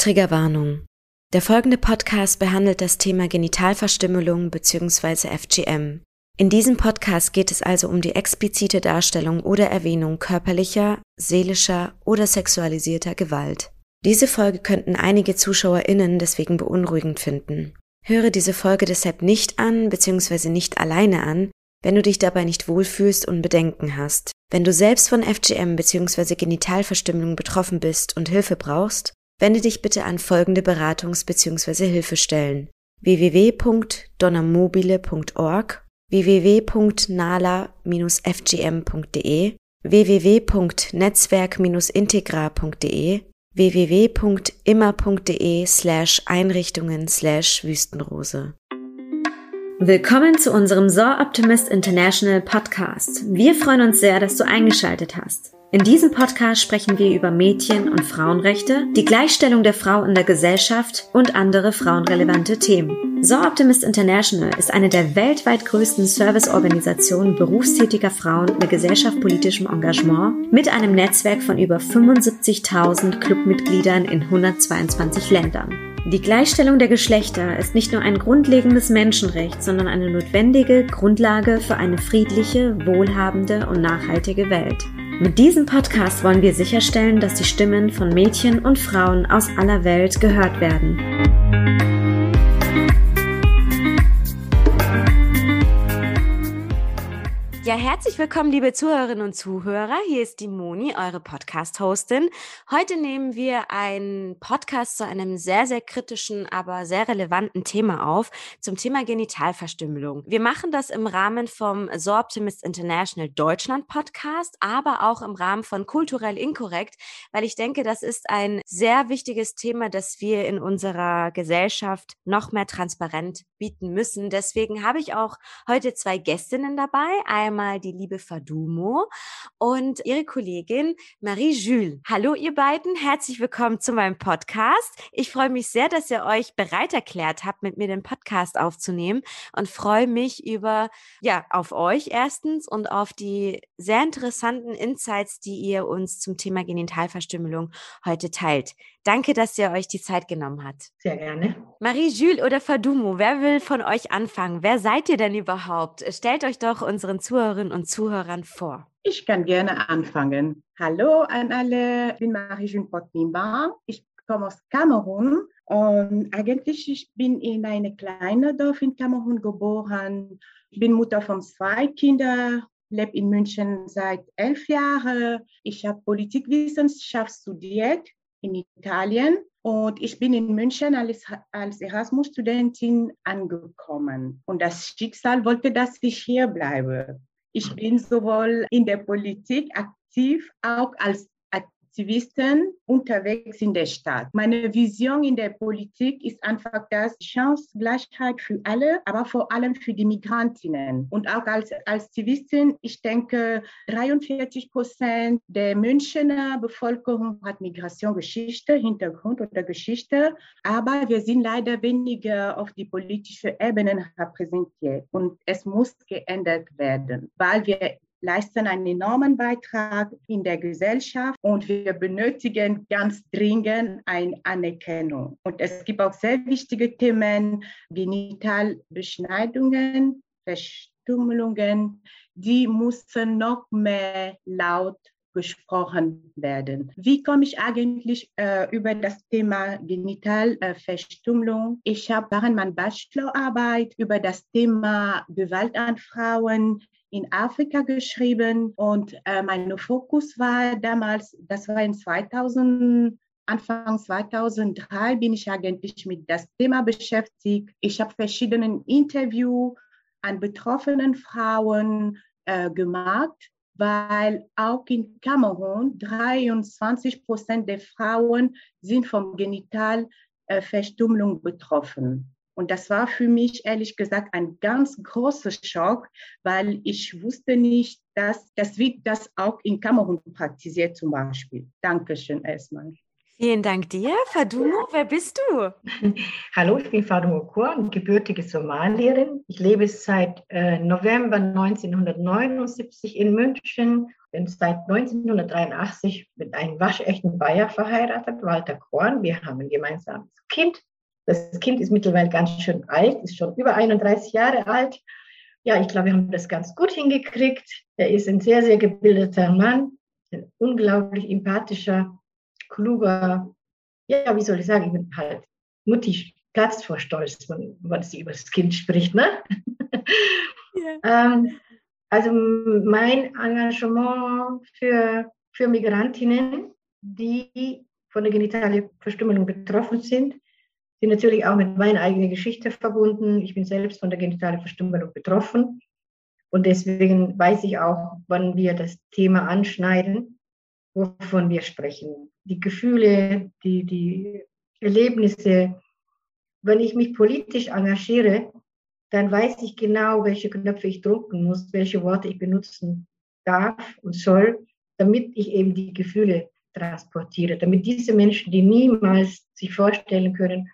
Triggerwarnung. Der folgende Podcast behandelt das Thema Genitalverstümmelung bzw. FGM. In diesem Podcast geht es also um die explizite Darstellung oder Erwähnung körperlicher, seelischer oder sexualisierter Gewalt. Diese Folge könnten einige ZuschauerInnen deswegen beunruhigend finden. Höre diese Folge deshalb nicht an bzw. nicht alleine an, wenn du dich dabei nicht wohlfühlst und Bedenken hast. Wenn du selbst von FGM bzw. Genitalverstümmelung betroffen bist und Hilfe brauchst, wende dich bitte an folgende Beratungs- bzw. Hilfestellen www.donnermobile.org, www.nala-fgm.de, www.netzwerk-integra.de, www.immer.de slash Einrichtungen slash Wüstenrose. Willkommen zu unserem Saw Optimist International Podcast. Wir freuen uns sehr, dass du eingeschaltet hast. In diesem Podcast sprechen wir über Mädchen- und Frauenrechte, die Gleichstellung der Frau in der Gesellschaft und andere frauenrelevante Themen. So Optimist International ist eine der weltweit größten Serviceorganisationen berufstätiger Frauen mit gesellschaftspolitischem Engagement mit einem Netzwerk von über 75.000 Clubmitgliedern in 122 Ländern. Die Gleichstellung der Geschlechter ist nicht nur ein grundlegendes Menschenrecht, sondern eine notwendige Grundlage für eine friedliche, wohlhabende und nachhaltige Welt. Mit diesem Podcast wollen wir sicherstellen, dass die Stimmen von Mädchen und Frauen aus aller Welt gehört werden. Ja, herzlich willkommen, liebe Zuhörerinnen und Zuhörer. Hier ist die Moni, eure Podcast-Hostin. Heute nehmen wir einen Podcast zu einem sehr, sehr kritischen, aber sehr relevanten Thema auf, zum Thema Genitalverstümmelung. Wir machen das im Rahmen vom So Optimist International Deutschland Podcast, aber auch im Rahmen von Kulturell Inkorrekt, weil ich denke, das ist ein sehr wichtiges Thema, das wir in unserer Gesellschaft noch mehr transparent bieten müssen. Deswegen habe ich auch heute zwei Gästinnen dabei. Einmal einmal die liebe Fadumo und ihre Kollegin Marie Jules. Hallo ihr beiden, herzlich willkommen zu meinem Podcast. Ich freue mich sehr, dass ihr euch bereit erklärt habt, mit mir den Podcast aufzunehmen und freue mich über, ja, auf euch erstens und auf die sehr interessanten Insights, die ihr uns zum Thema Genitalverstümmelung heute teilt. Danke, dass ihr euch die Zeit genommen habt. Sehr gerne. Marie-Jules oder Fadumo, wer will von euch anfangen? Wer seid ihr denn überhaupt? Stellt euch doch unseren Zuhörerinnen und Zuhörern vor. Ich kann gerne anfangen. Hallo an alle, ich bin Marie-Jules Potnimba. Ich komme aus Kamerun und eigentlich ich bin in einem kleinen Dorf in Kamerun geboren. Ich bin Mutter von zwei Kindern, lebe in München seit elf Jahren. Ich habe Politikwissenschaft studiert in Italien und ich bin in München als, als Erasmus-Studentin angekommen. Und das Schicksal wollte, dass ich hier bleibe. Ich bin sowohl in der Politik aktiv, auch als Aktivisten unterwegs in der Stadt. Meine Vision in der Politik ist einfach das Chancengleichheit für alle, aber vor allem für die Migrantinnen. Und auch als, Aktivistin, ich denke, 43 Prozent der Münchner Bevölkerung hat Migrationsgeschichte, Hintergrund oder Geschichte, aber wir sind leider weniger auf die politische Ebene repräsentiert. Und es muss geändert werden, weil wir leisten einen enormen Beitrag in der Gesellschaft und wir benötigen ganz dringend eine Anerkennung. Und es gibt auch sehr wichtige Themen, Genitalbeschneidungen, Verstümmelungen, die müssen noch mehr laut gesprochen werden. Wie komme ich eigentlich äh, über das Thema Genitalverstümmelung? Äh, ich habe während meiner Bachelorarbeit über das Thema Gewalt an Frauen in Afrika geschrieben und äh, mein Fokus war damals, das war in 2000, Anfang 2003 bin ich eigentlich mit das Thema beschäftigt. Ich habe verschiedene Interviews an betroffenen Frauen äh, gemacht, weil auch in Kamerun 23 Prozent der Frauen sind von Genitalverstümmelung äh, betroffen. Und das war für mich ehrlich gesagt ein ganz großer Schock, weil ich wusste nicht, dass das wird das auch in Kamerun praktiziert zum Beispiel. Dankeschön erstmal. Vielen Dank dir. Fadumo, wer bist du? Hallo, ich bin Fadumo Kur, gebürtige Somalierin. Ich lebe seit äh, November 1979 in München, bin seit 1983 mit einem waschechten Bayer verheiratet, Walter Korn. Wir haben ein gemeinsames Kind. Das Kind ist mittlerweile ganz schön alt, ist schon über 31 Jahre alt. Ja, ich glaube, wir haben das ganz gut hingekriegt. Er ist ein sehr, sehr gebildeter Mann, ein unglaublich empathischer kluger, ja, wie soll ich sagen, ich bin halt, Mutti platzt vor Stolz, wenn, wenn sie über das Kind spricht. Ne? Ja. ähm, also mein Engagement für, für Migrantinnen, die von der genitalen Verstümmelung betroffen sind, sind natürlich auch mit meiner eigenen Geschichte verbunden. Ich bin selbst von der genitalen Verstümmelung betroffen. Und deswegen weiß ich auch, wann wir das Thema anschneiden, wovon wir sprechen. Die Gefühle, die, die Erlebnisse. Wenn ich mich politisch engagiere, dann weiß ich genau, welche Knöpfe ich drücken muss, welche Worte ich benutzen darf und soll, damit ich eben die Gefühle transportiere, damit diese Menschen, die niemals sich vorstellen können,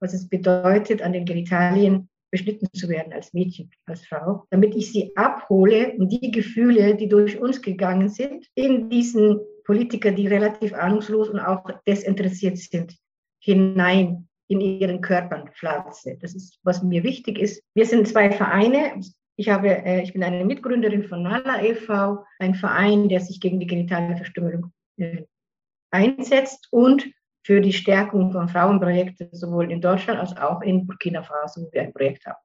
was es bedeutet, an den Genitalien beschnitten zu werden als Mädchen, als Frau, damit ich sie abhole und die Gefühle, die durch uns gegangen sind, in diesen Politiker, die relativ ahnungslos und auch desinteressiert sind, hinein in ihren Körpern pflanze. Das ist, was mir wichtig ist. Wir sind zwei Vereine. Ich, habe, äh, ich bin eine Mitgründerin von Nala e.V., ein Verein, der sich gegen die genitale Verstümmelung äh, einsetzt und für die Stärkung von Frauenprojekten sowohl in Deutschland als auch in Burkina Faso, wo wir ein Projekt haben.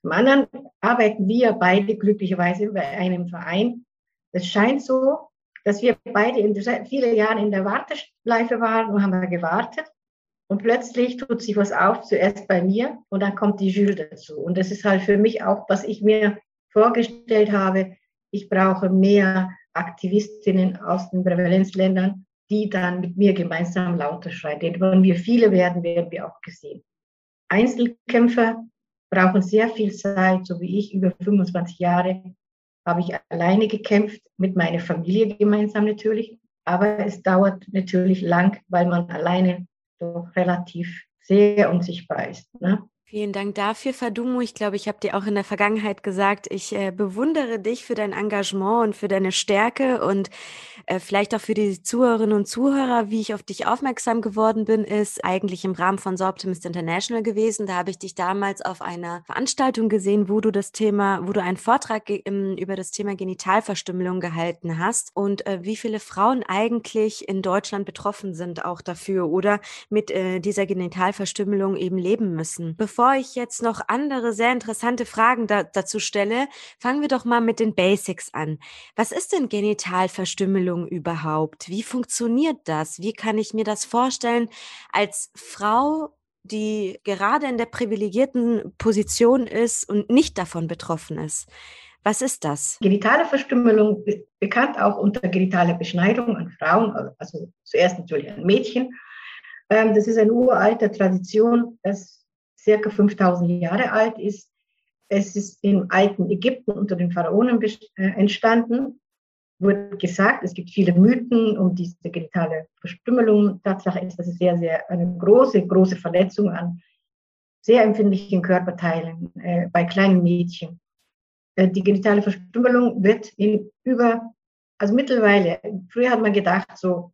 Zum anderen arbeiten wir beide glücklicherweise bei einem Verein. Es scheint so, dass wir beide in viele Jahre in der Warteschleife waren und haben gewartet. Und plötzlich tut sich was auf, zuerst bei mir und dann kommt die Jules dazu. Und das ist halt für mich auch, was ich mir vorgestellt habe. Ich brauche mehr Aktivistinnen aus den Prävalenzländern, die dann mit mir gemeinsam lauter schreien. Denn wenn wir viele werden, werden wir auch gesehen. Einzelkämpfer brauchen sehr viel Zeit, so wie ich, über 25 Jahre habe ich alleine gekämpft, mit meiner Familie gemeinsam natürlich. Aber es dauert natürlich lang, weil man alleine doch relativ sehr unsichtbar ist. Ne? Vielen Dank dafür, Fadumo. Ich glaube, ich habe dir auch in der Vergangenheit gesagt, ich äh, bewundere dich für dein Engagement und für deine Stärke und äh, vielleicht auch für die Zuhörerinnen und Zuhörer, wie ich auf dich aufmerksam geworden bin, ist eigentlich im Rahmen von So Optimist International gewesen. Da habe ich dich damals auf einer Veranstaltung gesehen, wo du das Thema, wo du einen Vortrag über das Thema Genitalverstümmelung gehalten hast und äh, wie viele Frauen eigentlich in Deutschland betroffen sind auch dafür oder mit äh, dieser Genitalverstümmelung eben leben müssen. Bevor ich jetzt noch andere sehr interessante Fragen da, dazu stelle, fangen wir doch mal mit den Basics an. Was ist denn Genitalverstümmelung überhaupt? Wie funktioniert das? Wie kann ich mir das vorstellen als Frau, die gerade in der privilegierten Position ist und nicht davon betroffen ist? Was ist das? Genitale Verstümmelung, bekannt auch unter genitale Beschneidung an Frauen, also zuerst natürlich an Mädchen. Ähm, das ist eine uralte Tradition, dass circa 5000 Jahre alt ist. Es ist im alten Ägypten unter den Pharaonen äh, entstanden. Wurde gesagt, es gibt viele Mythen um diese genitale Verstümmelung. Tatsache ist, dass es sehr, sehr eine große, große Verletzung an sehr empfindlichen Körperteilen äh, bei kleinen Mädchen. Äh, die genitale Verstümmelung wird in über, also mittlerweile, früher hat man gedacht, so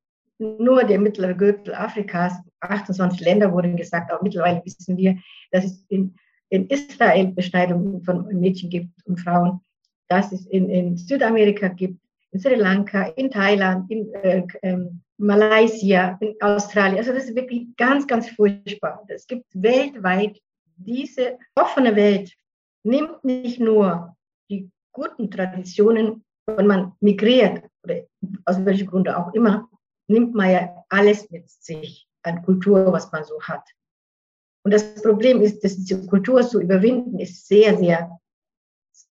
nur der mittlere Gürtel Afrikas, 28 Länder wurden gesagt, aber mittlerweile wissen wir, dass es in, in Israel Beschneidungen von Mädchen gibt und Frauen, dass es in, in Südamerika gibt, in Sri Lanka, in Thailand, in äh, ähm, Malaysia, in Australien. Also das ist wirklich ganz, ganz furchtbar. Es gibt weltweit diese offene Welt, nimmt nicht nur die guten Traditionen, wenn man migriert, oder aus welchem Grunde auch immer, nimmt man ja alles mit sich an Kultur, was man so hat. Und das Problem ist, dass diese Kultur zu überwinden, ist sehr, sehr,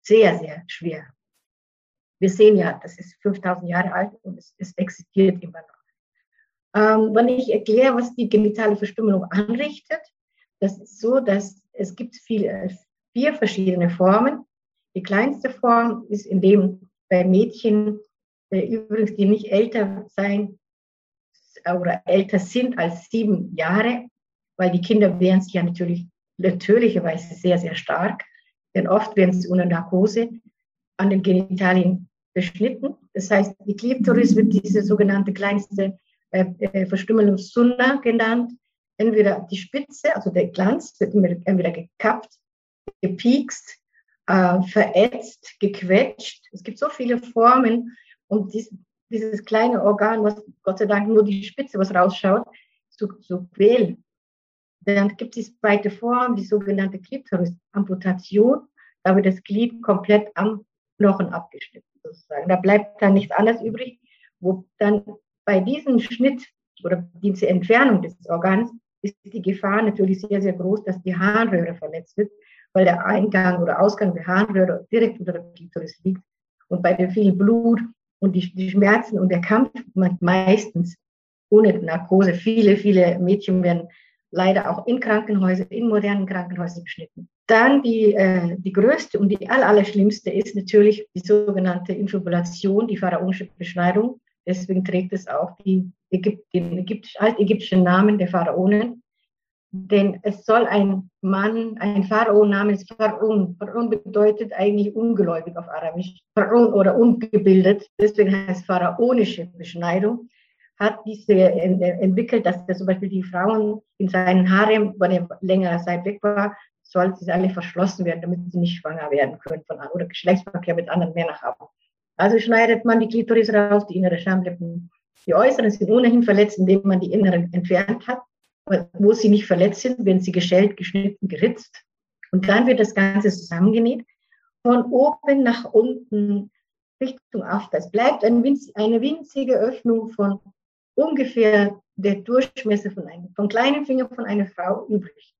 sehr, sehr schwer. Wir sehen ja, das ist 5000 Jahre alt und es, es existiert immer noch. Ähm, wenn ich erkläre, was die genitale Verstümmelung anrichtet, das ist so, dass es gibt viele, vier verschiedene Formen. Die kleinste Form ist, indem bei Mädchen, äh, übrigens, die nicht älter sein oder älter sind als sieben Jahre, weil die Kinder wehren sich ja natürlich natürlicherweise sehr, sehr stark, denn oft werden sie unter Narkose an den Genitalien beschnitten. Das heißt, die Klitoris wird diese sogenannte kleinste äh, äh Verstümmelungszunna genannt. Entweder die Spitze, also der Glanz, wird entweder gekappt, gepiekst, äh, verätzt, gequetscht. Es gibt so viele Formen, um dies, dieses kleine Organ, was Gott sei Dank nur die Spitze, was rausschaut, zu, zu quälen. Dann gibt es die zweite Form, die sogenannte Klitoris-Amputation. Da wird das Glied komplett am Knochen abgeschnitten, sozusagen. Da bleibt dann nichts anderes übrig, wo dann bei diesem Schnitt oder diese Entfernung des Organs ist die Gefahr natürlich sehr, sehr groß, dass die Harnröhre verletzt wird, weil der Eingang oder Ausgang der Harnröhre direkt unter der Klitoris liegt. Und bei dem viel Blut und die, die Schmerzen und der Kampf meistens ohne Narkose. Viele, viele Mädchen werden leider auch in Krankenhäusern, in modernen Krankenhäusern beschnitten. Dann die, äh, die größte und die aller, aller schlimmste ist natürlich die sogenannte Infibulation, die pharaonische Beschneidung. Deswegen trägt es auch die Ägypt, den ägyptisch, altägyptischen Namen der Pharaonen. Denn es soll ein Mann, ein Pharao namens Pharaon, Pharaon bedeutet eigentlich ungläubig auf Arabisch, Pharaon oder ungebildet, deswegen heißt pharaonische Beschneidung, hat diese entwickelt, dass zum Beispiel die Frauen in seinen Harem, wenn er längere Zeit weg war, sollten sie alle verschlossen werden, damit sie nicht schwanger werden können von, oder Geschlechtsverkehr mit anderen Männern haben. Also schneidet man die Klitoris raus, die innere Schamlippen. Die äußeren sind ohnehin verletzt, indem man die inneren entfernt hat wo sie nicht verletzt sind, werden sie geschält, geschnitten, geritzt. Und dann wird das Ganze zusammengenäht, von oben nach unten Richtung After. Es bleibt ein winz, eine winzige Öffnung von ungefähr der Durchmesser von einem, vom kleinen Finger von einer Frau übrig.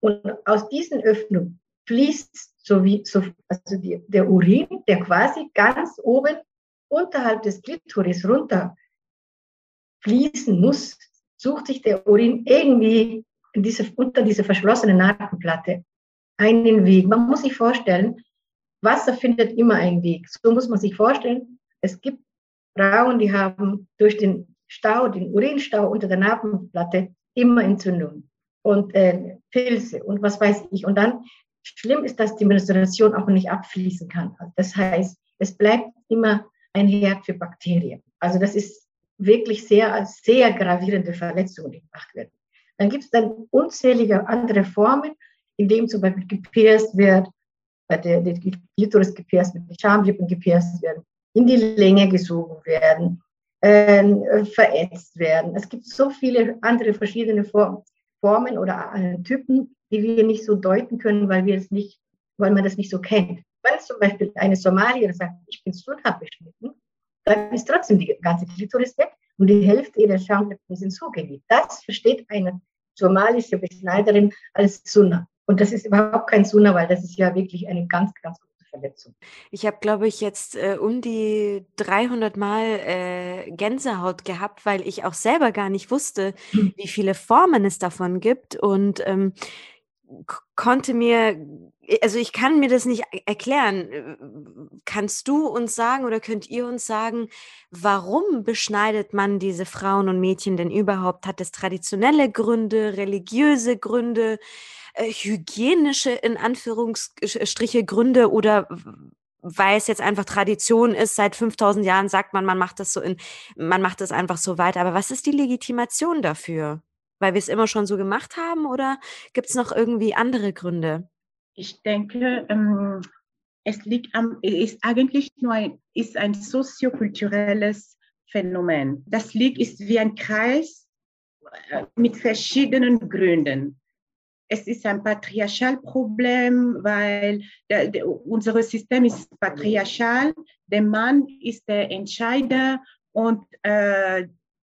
Und aus diesen Öffnungen fließt so wie, so, also die, der Urin, der quasi ganz oben unterhalb des Klitoris runter fließen muss, sucht sich der Urin irgendwie diese, unter diese verschlossene Nasenplatte einen Weg. Man muss sich vorstellen, Wasser findet immer einen Weg. So muss man sich vorstellen, es gibt Frauen, die haben durch den Stau, den Urinstau unter der Nasenplatte immer Entzündungen und äh, Pilze und was weiß ich. Und dann schlimm ist, dass die Menstruation auch nicht abfließen kann. Das heißt, es bleibt immer ein Herd für Bakterien. Also das ist wirklich sehr, sehr gravierende Verletzungen gemacht werden. Dann gibt es dann unzählige andere Formen, in denen zum Beispiel gepierst wird, bei der, der gepierst wird, die Schamlippen gepierst werden, in die Länge gesogen werden, äh, verätzt werden. Es gibt so viele andere verschiedene Formen oder äh, Typen, die wir nicht so deuten können, weil wir es nicht, weil man das nicht so kennt. Wenn zum Beispiel eine Somalierin sagt, ich bin Sunna beschnitten, dann ist trotzdem die ganze Klitoris weg und die Hälfte ihrer Schamlippen sind zugenäht. Das versteht eine somalische Beschneiderin als Sunna. Und das ist überhaupt kein Sunna, weil das ist ja wirklich eine ganz, ganz gute Verletzung. Ich habe, glaube ich, jetzt äh, um die 300 Mal äh, Gänsehaut gehabt, weil ich auch selber gar nicht wusste, hm. wie viele Formen es davon gibt. Und ähm, konnte mir, also ich kann mir das nicht e-, erklären. Äh, kannst du uns sagen oder könnt ihr uns sagen, warum beschneidet man diese Frauen und Mädchen denn überhaupt? Hat es traditionelle Gründe, religiöse Gründe, äh, hygienische in Anführungsstriche Gründe oder weil es jetzt einfach Tradition ist, seit 5000 Jahren sagt man, man macht das so in, man macht das einfach so weiter. Aber was ist die Legitimation dafür? Weil wir es immer schon so gemacht haben oder gibt es noch irgendwie andere Gründe? Ich denke, ähm, es liegt am, ist eigentlich nur ein, ist ein soziokulturelles Phänomen. Das liegt ist wie ein Kreis äh, mit verschiedenen Gründen. Es ist ein Patriarchalproblem, weil der, der, unser System ist patriarchal. Der Mann ist der Entscheider und äh,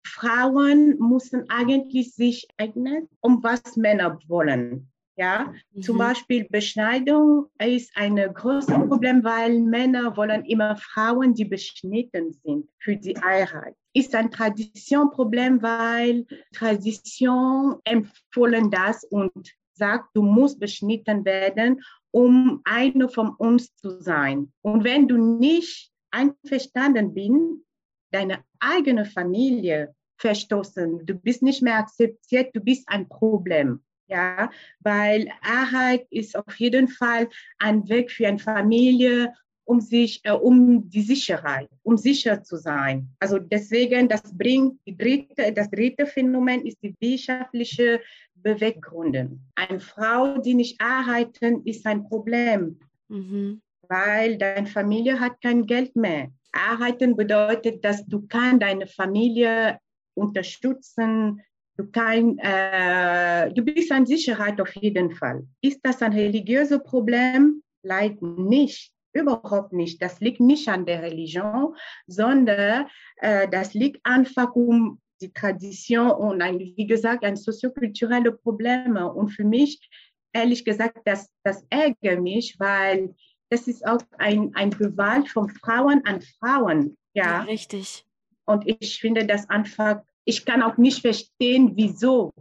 Frauen müssen eigentlich sich eignen, um was Männer wollen. Ja, mhm. zum Beispiel Beschneidung ist ein großes Problem, weil Männer wollen immer Frauen, die beschnitten sind für die Heirat. Ist ein Traditionproblem, weil Tradition empfohlen das und sagt, du musst beschnitten werden, um eine von uns zu sein. Und wenn du nicht einverstanden bist, deine eigene Familie verstoßen, du bist nicht mehr akzeptiert, du bist ein Problem. Ja, weil Arbeit ist auf jeden Fall ein Weg für eine Familie, um sich, äh, um die Sicherheit, um sicher zu sein. Also deswegen, das bringt die dritte, das dritte Phänomen ist die wirtschaftliche Beweggründe. Eine Frau, die nicht arbeiten, ist ein Problem, mhm. weil deine Familie hat kein Geld mehr. Arbeiten bedeutet, dass du kann deine Familie unterstützen, du, kann, äh, du bist in Sicherheit auf jeden Fall. Ist das ein religiöses Problem? Leider nicht. Überhaupt nicht. Das liegt nicht an der Religion, sondern äh, das liegt einfach um die Tradition und ein, wie gesagt, ein soziokulturelles Problem. Und für mich, ehrlich gesagt, das, das ärgert mich, weil das ist auch ein, ein Gewalt von Frauen an Frauen. Ja richtig. Und ich finde das einfach, ich kann auch nicht verstehen, wieso.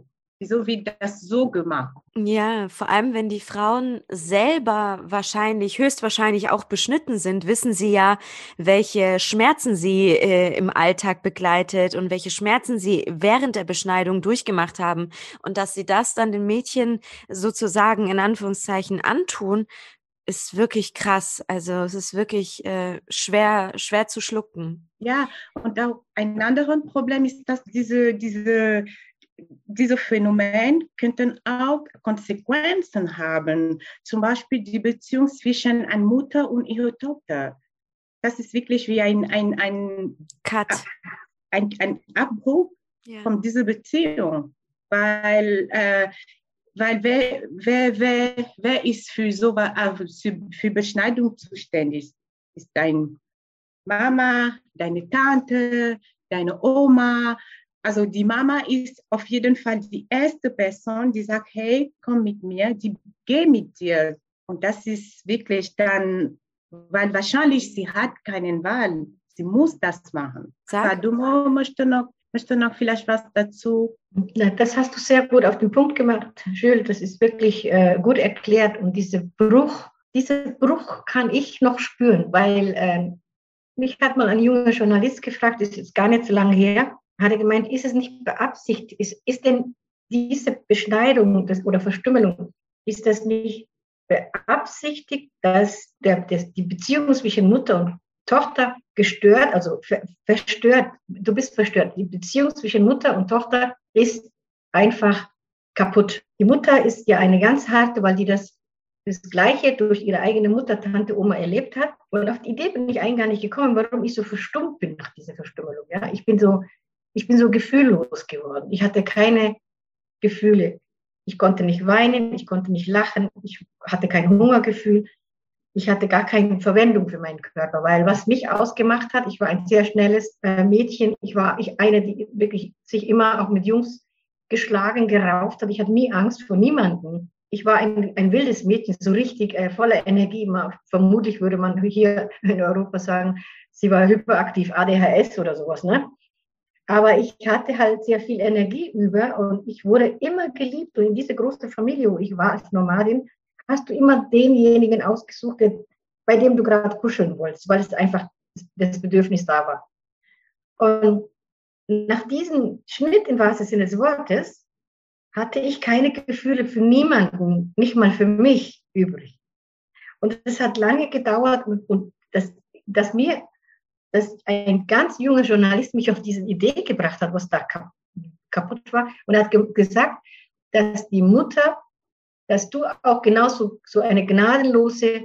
Wieso wird das so gemacht? Ja, vor allem, wenn die Frauen selber wahrscheinlich, höchstwahrscheinlich auch beschnitten sind, wissen sie ja, welche Schmerzen sie äh, im Alltag begleitet und welche Schmerzen sie während der Beschneidung durchgemacht haben. Und dass sie das dann den Mädchen sozusagen in Anführungszeichen antun, ist wirklich krass. Also es ist wirklich äh, schwer, schwer zu schlucken. Ja, und auch ein anderes Problem ist, dass diese, diese diese Phänomen könnten auch Konsequenzen haben, zum Beispiel die Beziehung zwischen einer Mutter und ihrer Tochter. Das ist wirklich wie ein, ein, ein, Cut. ein, ein Abbruch ja. von dieser Beziehung, weil, äh, weil wer, wer, wer, wer ist für, so, äh, für Beschneidung zuständig? Ist deine Mama, deine Tante, deine Oma, also die Mama ist auf jeden Fall die erste Person, die sagt, hey, komm mit mir, die geh mit dir. Und das ist wirklich dann, weil wahrscheinlich sie hat keinen Wahl. Sie muss das machen. Sag. Du möchtest noch, möchte noch vielleicht was dazu? Das hast du sehr gut auf den Punkt gemacht, Jules. Das ist wirklich äh, gut erklärt. Und dieser Bruch, dieser Bruch kann ich noch spüren, weil äh, mich hat mal ein junger Journalist gefragt, das ist jetzt gar nicht so lange her, hat er gemeint, ist es nicht beabsichtigt, ist, ist denn diese Beschneidung des, oder Verstümmelung, ist das nicht beabsichtigt, dass der, der, die Beziehung zwischen Mutter und Tochter gestört, also ver, verstört, du bist verstört. Die Beziehung zwischen Mutter und Tochter ist einfach kaputt. Die Mutter ist ja eine ganz harte, weil die das, das Gleiche durch ihre eigene Mutter, Tante, Oma erlebt hat. Und auf die Idee bin ich eigentlich gar nicht gekommen, warum ich so verstummt bin nach dieser Verstümmelung. Ja, ich bin so, ich bin so gefühllos geworden. Ich hatte keine Gefühle. Ich konnte nicht weinen, ich konnte nicht lachen, ich hatte kein Hungergefühl, ich hatte gar keine Verwendung für meinen Körper, weil was mich ausgemacht hat, ich war ein sehr schnelles äh, Mädchen, ich war eine, die wirklich sich immer auch mit Jungs geschlagen, gerauft hat. Ich hatte nie Angst vor niemanden. Ich war ein, ein wildes Mädchen, so richtig äh, voller Energie. Immer, vermutlich würde man hier in Europa sagen, sie war hyperaktiv, ADHS oder sowas. Ne? Aber ich hatte halt sehr viel Energie über und ich wurde immer geliebt. Und in dieser großen Familie, wo ich war als Nomadin, hast du immer denjenigen ausgesucht, bei dem du gerade kuscheln wolltest, weil es einfach das Bedürfnis da war. Und nach diesem Schnitt im wahrsten Sinne des Wortes hatte ich keine Gefühle für niemanden, nicht mal für mich übrig. Und es hat lange gedauert und, und das, dass mir dass ein ganz junger Journalist mich auf diese Idee gebracht hat, was da kaputt war. Und hat ge gesagt, dass die Mutter, dass du auch genauso so eine gnadenlose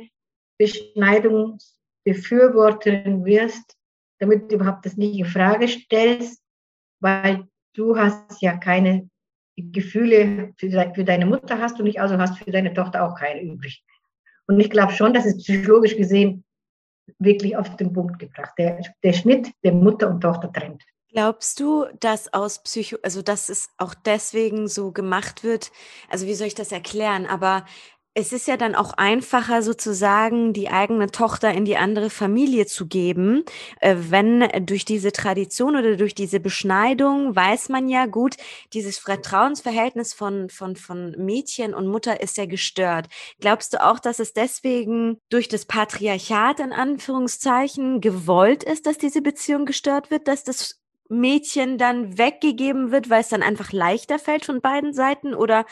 Beschneidungsbefürworterin wirst, damit du überhaupt das nicht in Frage stellst, weil du hast ja keine Gefühle für, für deine Mutter hast du nicht, also hast für deine Tochter auch keine übrig. Und ich glaube schon, dass es psychologisch gesehen wirklich auf den Punkt gebracht. Der, der Schnitt, der Mutter und Tochter trennt. Glaubst du, dass aus Psycho, also dass es auch deswegen so gemacht wird? Also wie soll ich das erklären? Aber es ist ja dann auch einfacher, sozusagen die eigene Tochter in die andere Familie zu geben, äh, wenn durch diese Tradition oder durch diese Beschneidung weiß man ja gut, dieses Vertrauensverhältnis von, von, von Mädchen und Mutter ist ja gestört. Glaubst du auch, dass es deswegen durch das Patriarchat in Anführungszeichen gewollt ist, dass diese Beziehung gestört wird, dass das Mädchen dann weggegeben wird, weil es dann einfach leichter fällt von beiden Seiten? Oder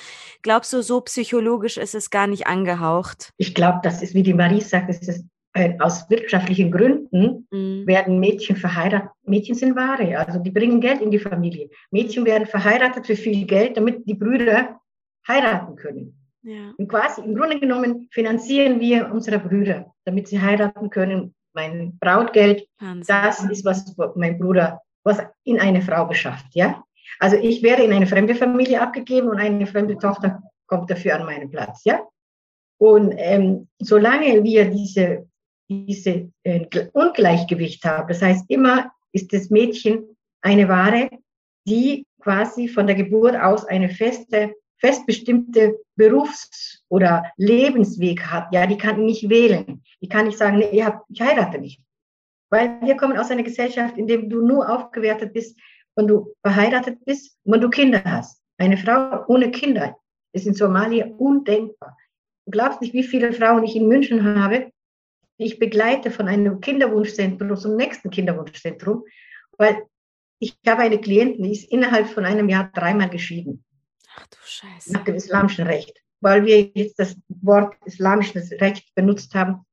glaubst du, so psychologisch ist es gar nicht angehaucht? Ich glaube, das ist, wie die Marie sagt, es ist äh, aus wirtschaftlichen Gründen mhm. werden Mädchen verheiratet. Mädchen sind Ware, also die bringen Geld in die Familie. Mädchen werden verheiratet für viel Geld, damit die Brüder heiraten können. Ja. Und quasi im Grunde genommen finanzieren wir unsere Brüder, damit sie heiraten können. Mein Brautgeld, Wahnsinn. das ist, was mein Bruder, was in eine Frau beschafft, ja. Also ich werde in eine fremde Familie abgegeben und eine fremde Tochter kommt dafür an meinen Platz, ja. Und ähm, solange wir diese diese äh, Ungleichgewicht haben. Das heißt, immer ist das Mädchen eine Ware, die quasi von der Geburt aus eine feste, festbestimmte Berufs- oder Lebensweg hat. Ja, die kann nicht wählen. Die kann nicht sagen, nee, ich, hab, ich heirate nicht. Weil wir kommen aus einer Gesellschaft, in der du nur aufgewertet bist, wenn du verheiratet bist, wenn du Kinder hast. Eine Frau ohne Kinder ist in Somalia undenkbar. Du glaubst nicht, wie viele Frauen ich in München habe, die ich begleite von einem Kinderwunschzentrum zum nächsten Kinderwunschzentrum, weil ich habe eine Klientin, die ist innerhalb von einem Jahr dreimal geschieden. Ach du Scheiße. Nach dem islamischen Recht. Weil wir jetzt das Wort islamisches Recht benutzt haben.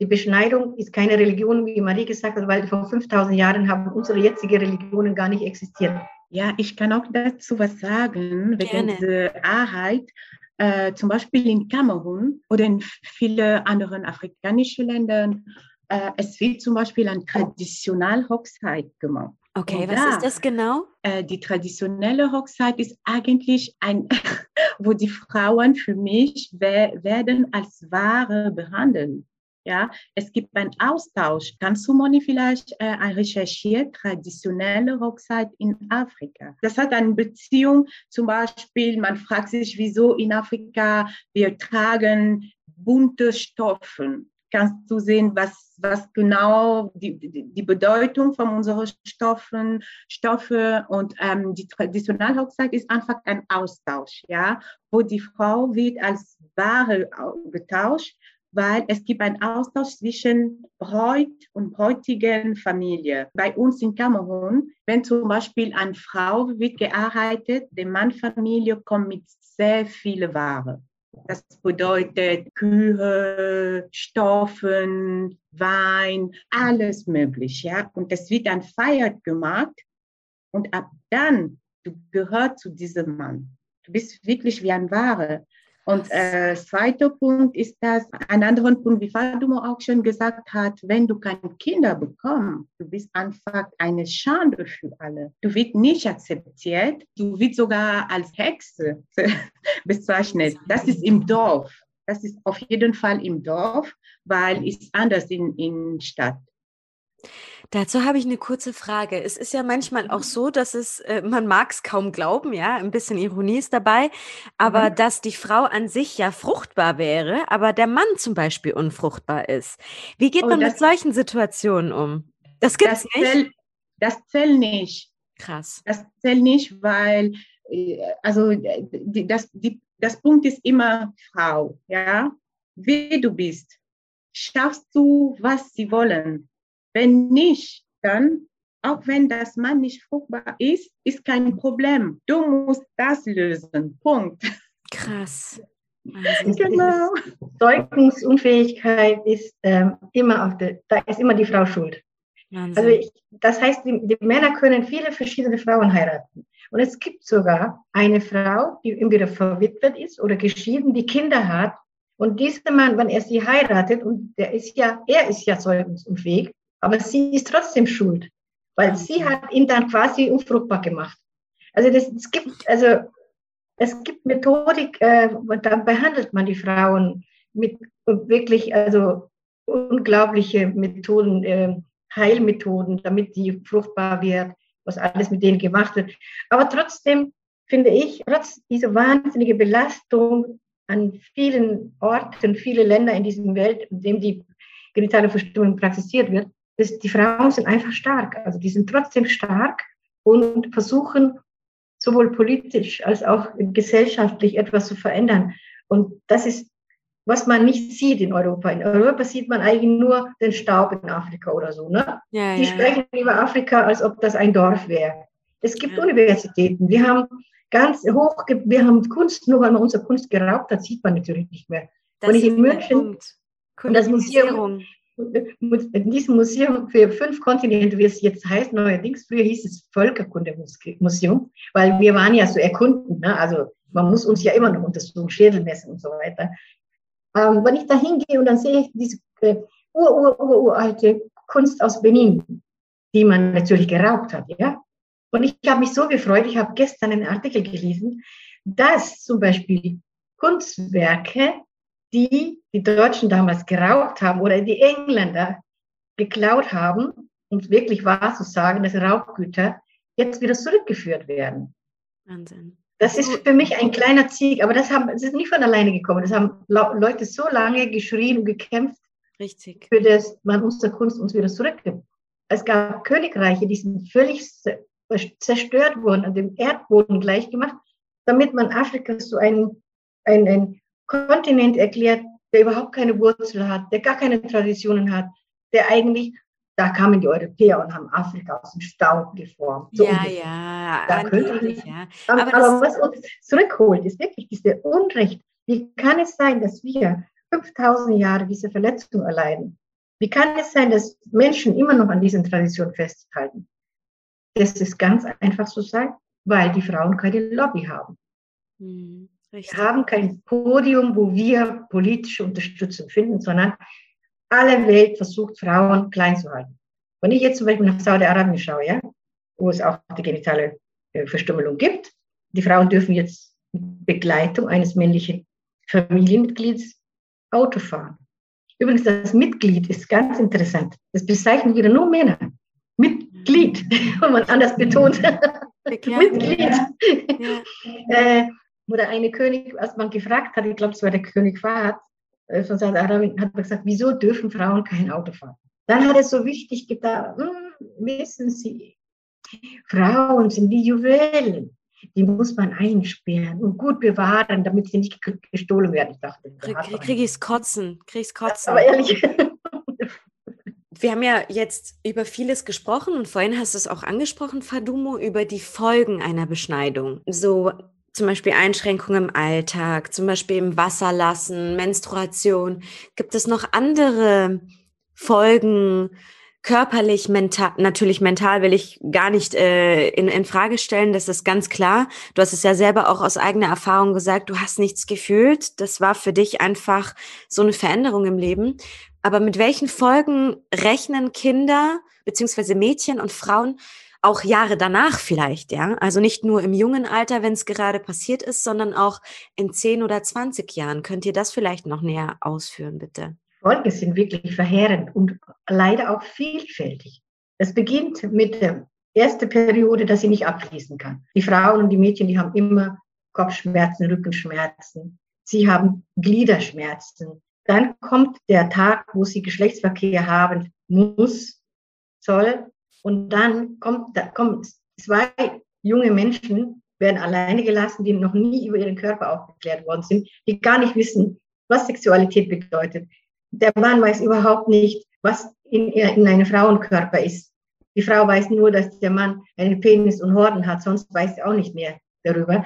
Die Beschneidung ist keine Religion, wie Marie gesagt hat, weil vor 5000 Jahren haben unsere jetzige Religionen gar nicht existiert. Ja, ich kann auch dazu was sagen, wegen der Wahrheit. Äh, zum Beispiel in Kamerun oder in vielen anderen afrikanischen Ländern, äh, es wird zum Beispiel eine traditionelle Hochzeit gemacht. Okay, Und was da, ist das genau? Äh, die traditionelle Hochzeit ist eigentlich ein, wo die Frauen für mich werden als Ware behandelt. Ja, es gibt einen Austausch. Kannst du, Moni, vielleicht äh, recherchieren, traditionelle Hochzeit in Afrika? Das hat eine Beziehung, zum Beispiel, man fragt sich, wieso in Afrika wir tragen bunte Stoffe. Kannst du sehen, was, was genau die, die, Bedeutung von unseren Stoffen, Stoffe und ähm, die traditionelle Hochzeit ist einfach ein Austausch, ja, wo die Frau wird als Ware getauscht weil es gibt einen Austausch zwischen Bräut und bräutigen Familie. Bei uns in Kamerun, wenn zum Beispiel eine Frau wird gearbeitet, die Mannfamilie kommt mit sehr vielen Waren. Das bedeutet Kühe, Stoffen, Wein, alles möglich, ja. Und es wird dann feiert gemacht. Und ab dann, du gehörst zu diesem Mann. Du bist wirklich wie ein Ware. Und äh, zweiter Punkt ist das, ein anderer Punkt, wie Fadumo auch schon gesagt hat, wenn du keine Kinder bekommst, du bist einfach eine Schande für alle. Du wirst nicht akzeptiert, du wirst sogar als Hexe bezeichnet. Das ist im Dorf. Das ist auf jeden Fall im Dorf, weil es anders in, in Stadt. Dazu habe ich eine kurze Frage. Es ist ja manchmal auch mhm. so, dass es, äh, man mag es kaum glauben, ja, ein bisschen Ironie ist dabei, aber mhm. dass die Frau an sich ja fruchtbar wäre, aber der Mann zum Beispiel unfruchtbar ist. Wie geht oh, man mit solchen Situationen um? Das gibt es nicht. Zählt, das zählt nicht. Krass. Das zählt nicht, weil, äh, also die, das, die, das Punkt ist immer Frau, ja, wie du bist. Schaffst du, was sie wollen? Wenn nicht, dann, auch wenn das Mann nicht fruchtbar ist, ist kein Problem. Du musst das lösen. Punkt. Krass. Also genau. Zeugungsunfähigkeit ist ähm, immer auf der, da ist immer die Frau schuld. Wahnsinn. Also ich, das heißt, die, die, Männer können viele verschiedene Frauen heiraten. Und es gibt sogar eine Frau, die entweder verwitwet ist oder geschieden, die Kinder hat. Und dieser Mann, wenn er sie heiratet, und der ist ja, er ist ja zeugungsunfähig, aber sie ist trotzdem schuld, weil sie hat ihn dann quasi unfruchtbar gemacht. Also das, es gibt, also es gibt Methodik, äh, da behandelt man die Frauen mit wirklich, also unglaubliche Methoden, äh, Heilmethoden, damit die fruchtbar wird, was alles mit denen gemacht wird. Aber trotzdem finde ich, trotz dieser wahnsinnige Belastung an vielen Orten, viele Länder in dieser Welt, in dem die genitale Verstümmelung praktiziert wird, das, die Frauen sind einfach stark. Also die sind trotzdem stark und versuchen sowohl politisch als auch gesellschaftlich etwas zu verändern. Und das ist, was man nicht sieht in Europa. In Europa sieht man eigentlich nur den Staub in Afrika oder so. Ne? Ja, Die ja. sprechen über Afrika, als ob das ein Dorf wäre. Es gibt ja. Universitäten. Wir haben ganz hoch, wir haben Kunst, nur weil man unsere Kunst geraubt hat, sieht man natürlich nicht mehr. Das und ich in München, das Museum, in diesem Museum für fünf Kontinente, wie es jetzt heißt, neuerdings, früher hieß es Völkerkundemuseum, weil wir waren ja so erkunden, ne? also man muss uns ja immer noch untersuchen, Schädel messen und so weiter. Ähm, wenn ich da hingehe und dann sehe ich diese äh, ur, ur, ur, uralte Kunst aus Benin, die man natürlich geraubt hat, ja. Und ich habe mich so gefreut, ich habe gestern einen Artikel gelesen, dass zum Beispiel Kunstwerke, die die Deutschen damals geraubt haben oder die Engländer geklaut haben, um es wirklich wahr zu sagen, dass Raubgüter jetzt wieder zurückgeführt werden. Wahnsinn. Das ist für mich ein kleiner Sieg, aber das, haben, das ist nicht von alleine gekommen. Das haben Leute so lange geschrien und gekämpft, Richtig. für das man unsere Kunst uns wieder zurückgibt. Es gab Königreiche, die sind völlig zerstört worden, an dem Erdboden gleichgemacht, damit man Afrika so einen, einen, einen Kontinent erklärt, der überhaupt keine Wurzel hat, der gar keine Traditionen hat, der eigentlich da kamen die Europäer und haben Afrika aus dem Staub geformt. So ja, ja, da könnte ja. Aber, aber was uns zurückholt, ist wirklich diese Unrecht. Wie kann es sein, dass wir 5000 Jahre diese Verletzung erleiden? Wie kann es sein, dass Menschen immer noch an diesen Traditionen festhalten? Das ist ganz einfach zu sagen, weil die Frauen keine Lobby haben. Hm, wir haben kein Podium, wo wir politische Unterstützung finden, sondern alle Welt versucht, Frauen klein zu halten. Wenn ich jetzt zum Beispiel nach Saudi-Arabien schaue, ja, wo es auch die genitale äh, Verstümmelung gibt, die Frauen dürfen jetzt mit Begleitung eines männlichen Familienmitglieds Auto fahren. Übrigens, das Mitglied ist ganz interessant. Das bezeichnen wieder nur Männer. Mitglied, wenn man anders betont. Mitglied. Ja. Äh, oder eine König, als man gefragt hat, ich glaube, es war der König Fahd, äh, von Saudi-Arabien hat man gesagt, wieso dürfen Frauen kein Auto fahren? Dann hat er so wichtig gedacht, hm, wissen Sie, Frauen sind die Juwelen. Die muss man einsperren und gut bewahren, damit sie nicht gestohlen werden. Ich dachte, krieg, krieg ich's kotzen, krieg's kotzen. Aber ehrlich. Wir haben ja jetzt über vieles gesprochen und vorhin hast du es auch angesprochen, Fadumo, über die Folgen einer Beschneidung. So zum Beispiel Einschränkungen im Alltag, zum Beispiel im Wasserlassen, Menstruation. Gibt es noch andere Folgen, körperlich, mental, natürlich mental will ich gar nicht äh, in, in Frage stellen, das ist ganz klar. Du hast es ja selber auch aus eigener Erfahrung gesagt, du hast nichts gefühlt. Das war für dich einfach so eine Veränderung im Leben. Aber mit welchen Folgen rechnen Kinder beziehungsweise Mädchen und Frauen auch Jahre danach vielleicht, ja. Also nicht nur im jungen Alter, wenn es gerade passiert ist, sondern auch in 10 oder 20 Jahren. Könnt ihr das vielleicht noch näher ausführen, bitte? Folgen sind wirklich verheerend und leider auch vielfältig. Es beginnt mit der ersten Periode, dass sie nicht abfließen kann. Die Frauen und die Mädchen, die haben immer Kopfschmerzen, Rückenschmerzen. Sie haben Gliederschmerzen. Dann kommt der Tag, wo sie Geschlechtsverkehr haben muss, soll und dann kommt, da kommt zwei junge Menschen, werden alleine gelassen, die noch nie über ihren Körper aufgeklärt worden sind, die gar nicht wissen, was Sexualität bedeutet. Der Mann weiß überhaupt nicht, was in, in einem Frauenkörper ist. Die Frau weiß nur, dass der Mann einen Penis und Horden hat, sonst weiß sie auch nicht mehr darüber.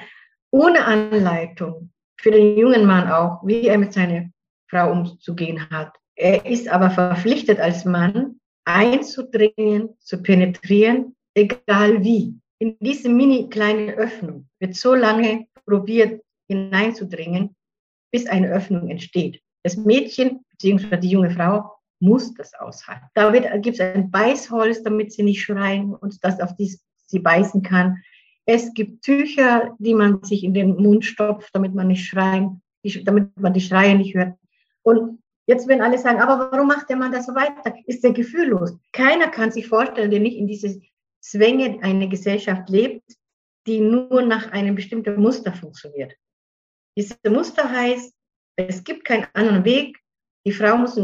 Ohne Anleitung für den jungen Mann auch, wie er mit seiner Frau umzugehen hat. Er ist aber verpflichtet als Mann, einzudringen, zu penetrieren, egal wie. In diese mini kleine Öffnung wird so lange probiert hineinzudringen, bis eine Öffnung entsteht. Das Mädchen bzw. die junge Frau muss das aushalten. Da gibt es ein Beißholz, damit sie nicht schreien und das auf die sie beißen kann. Es gibt Tücher, die man sich in den Mund stopft, damit man nicht schreien, damit man die Schreie nicht hört. Und Jetzt werden alle sagen, aber warum macht der Mann das so weiter? Ist der gefühllos? Keiner kann sich vorstellen, der nicht in diese Zwänge einer Gesellschaft lebt, die nur nach einem bestimmten Muster funktioniert. Dieses Muster heißt, es gibt keinen anderen Weg. Die Frau muss,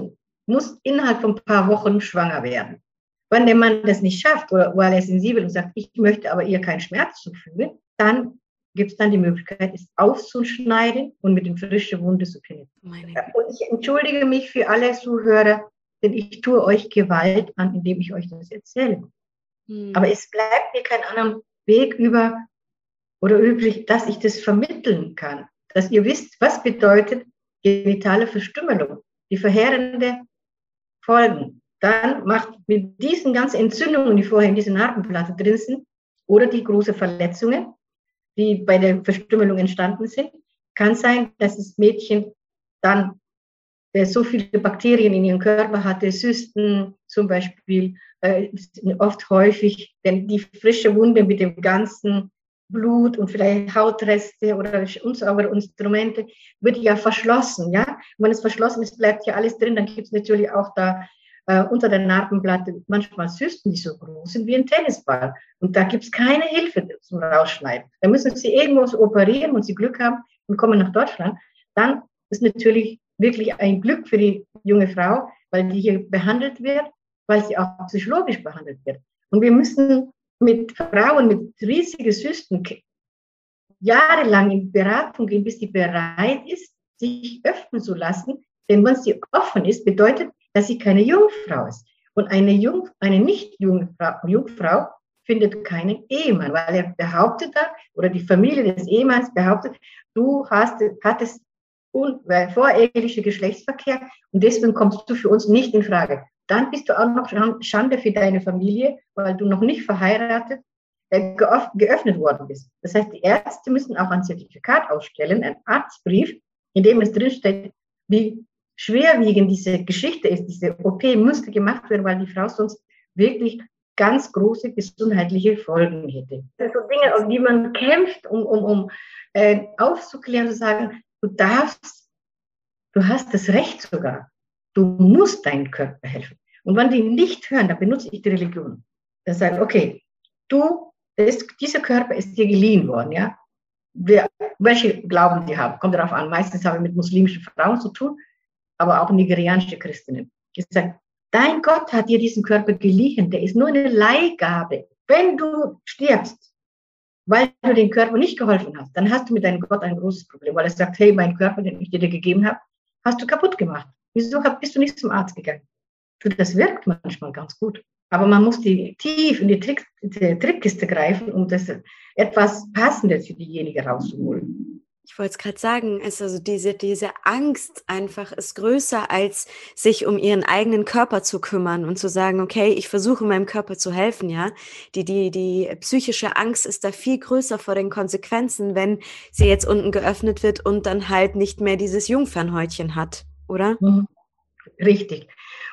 muss innerhalb von ein paar Wochen schwanger werden. Wenn der Mann das nicht schafft oder weil er sensibel und sagt, ich möchte aber ihr keinen Schmerz zufügen, dann gibt es dann die Möglichkeit, es aufzuschneiden und mit den frischen Wunde zu penetrieren. Und ich entschuldige mich für alle Zuhörer, denn ich tue euch Gewalt an, indem ich euch das erzähle. Hm. Aber es bleibt mir kein anderer Weg über oder übrig, dass ich das vermitteln kann. Dass ihr wisst, was bedeutet genitale Verstümmelung, die verheerende Folgen. Dann macht mit diesen ganzen Entzündungen, die vorher in dieser Narbenplatte drin sind, oder die großen Verletzungen, die bei der Verstümmelung entstanden sind, kann sein, dass das Mädchen dann so viele Bakterien in ihrem Körper hatte, Zysten zum Beispiel, äh, oft häufig, denn die frische Wunde mit dem ganzen Blut und vielleicht Hautreste oder unsaubere Instrumente wird ja verschlossen, ja. Wenn es verschlossen ist, bleibt ja alles drin, dann gibt es natürlich auch da äh, unter der Narbenplatte manchmal Zysten, die so groß sind wie ein Tennisball. Und da gibt es keine Hilfe zum Rausschneiden. Da müssen sie irgendwo operieren und sie Glück haben und kommen nach Deutschland. Dann ist natürlich wirklich ein Glück für die junge Frau, weil die hier behandelt wird, weil sie auch psychologisch behandelt wird. Und wir müssen mit Frauen mit riesigen Zysten jahrelang in Beratung gehen, bis sie bereit ist, sich öffnen zu lassen. Denn wenn sie offen ist, bedeutet, dass sie keine Jungfrau ist. Und eine, Jung, eine nicht Jungfrau, Jungfrau findet keinen Ehemann, weil er behauptet hat, oder die Familie des Ehemanns behauptet, du hast, hattest un, äh, voreheliche Geschlechtsverkehr und deswegen kommst du für uns nicht in Frage. Dann bist du auch noch Schande für deine Familie, weil du noch nicht verheiratet äh, geöffnet worden bist. Das heißt, die Ärzte müssen auch ein Zertifikat ausstellen, ein Arztbrief, in dem es drinsteht, wie schwerwiegend diese Geschichte ist, diese OP müsste gemacht werden, weil die Frau sonst wirklich ganz große gesundheitliche Folgen hätte. Das sind so Dinge, um die man kämpft, um, um, um äh, aufzuklären, zu sagen, du darfst, du hast das Recht sogar, du musst deinem Körper helfen. Und wenn die nicht hören, dann benutze ich die Religion. Dann sagen, okay, du, ist, dieser Körper ist dir geliehen worden, ja. Wer, welche Glauben die haben, kommt darauf an. Meistens haben wir mit muslimischen Frauen zu tun aber auch nigerianische Christinnen, gesagt, dein Gott hat dir diesen Körper geliehen, der ist nur eine Leihgabe. Wenn du stirbst, weil du den Körper nicht geholfen hast, dann hast du mit deinem Gott ein großes Problem, weil er sagt, hey, mein Körper, den ich dir gegeben habe, hast du kaputt gemacht. Wieso bist du nicht zum Arzt gegangen? Das wirkt manchmal ganz gut. Aber man muss die tief in die, Trick, die Trickkiste greifen, um das etwas Passendes für diejenige rauszuholen. Ich wollte es gerade sagen, ist also diese, diese Angst einfach ist größer, als sich um ihren eigenen Körper zu kümmern und zu sagen, okay, ich versuche meinem Körper zu helfen, ja. Die, die, die psychische Angst ist da viel größer vor den Konsequenzen, wenn sie jetzt unten geöffnet wird und dann halt nicht mehr dieses Jungfernhäutchen hat, oder? Mhm. Richtig.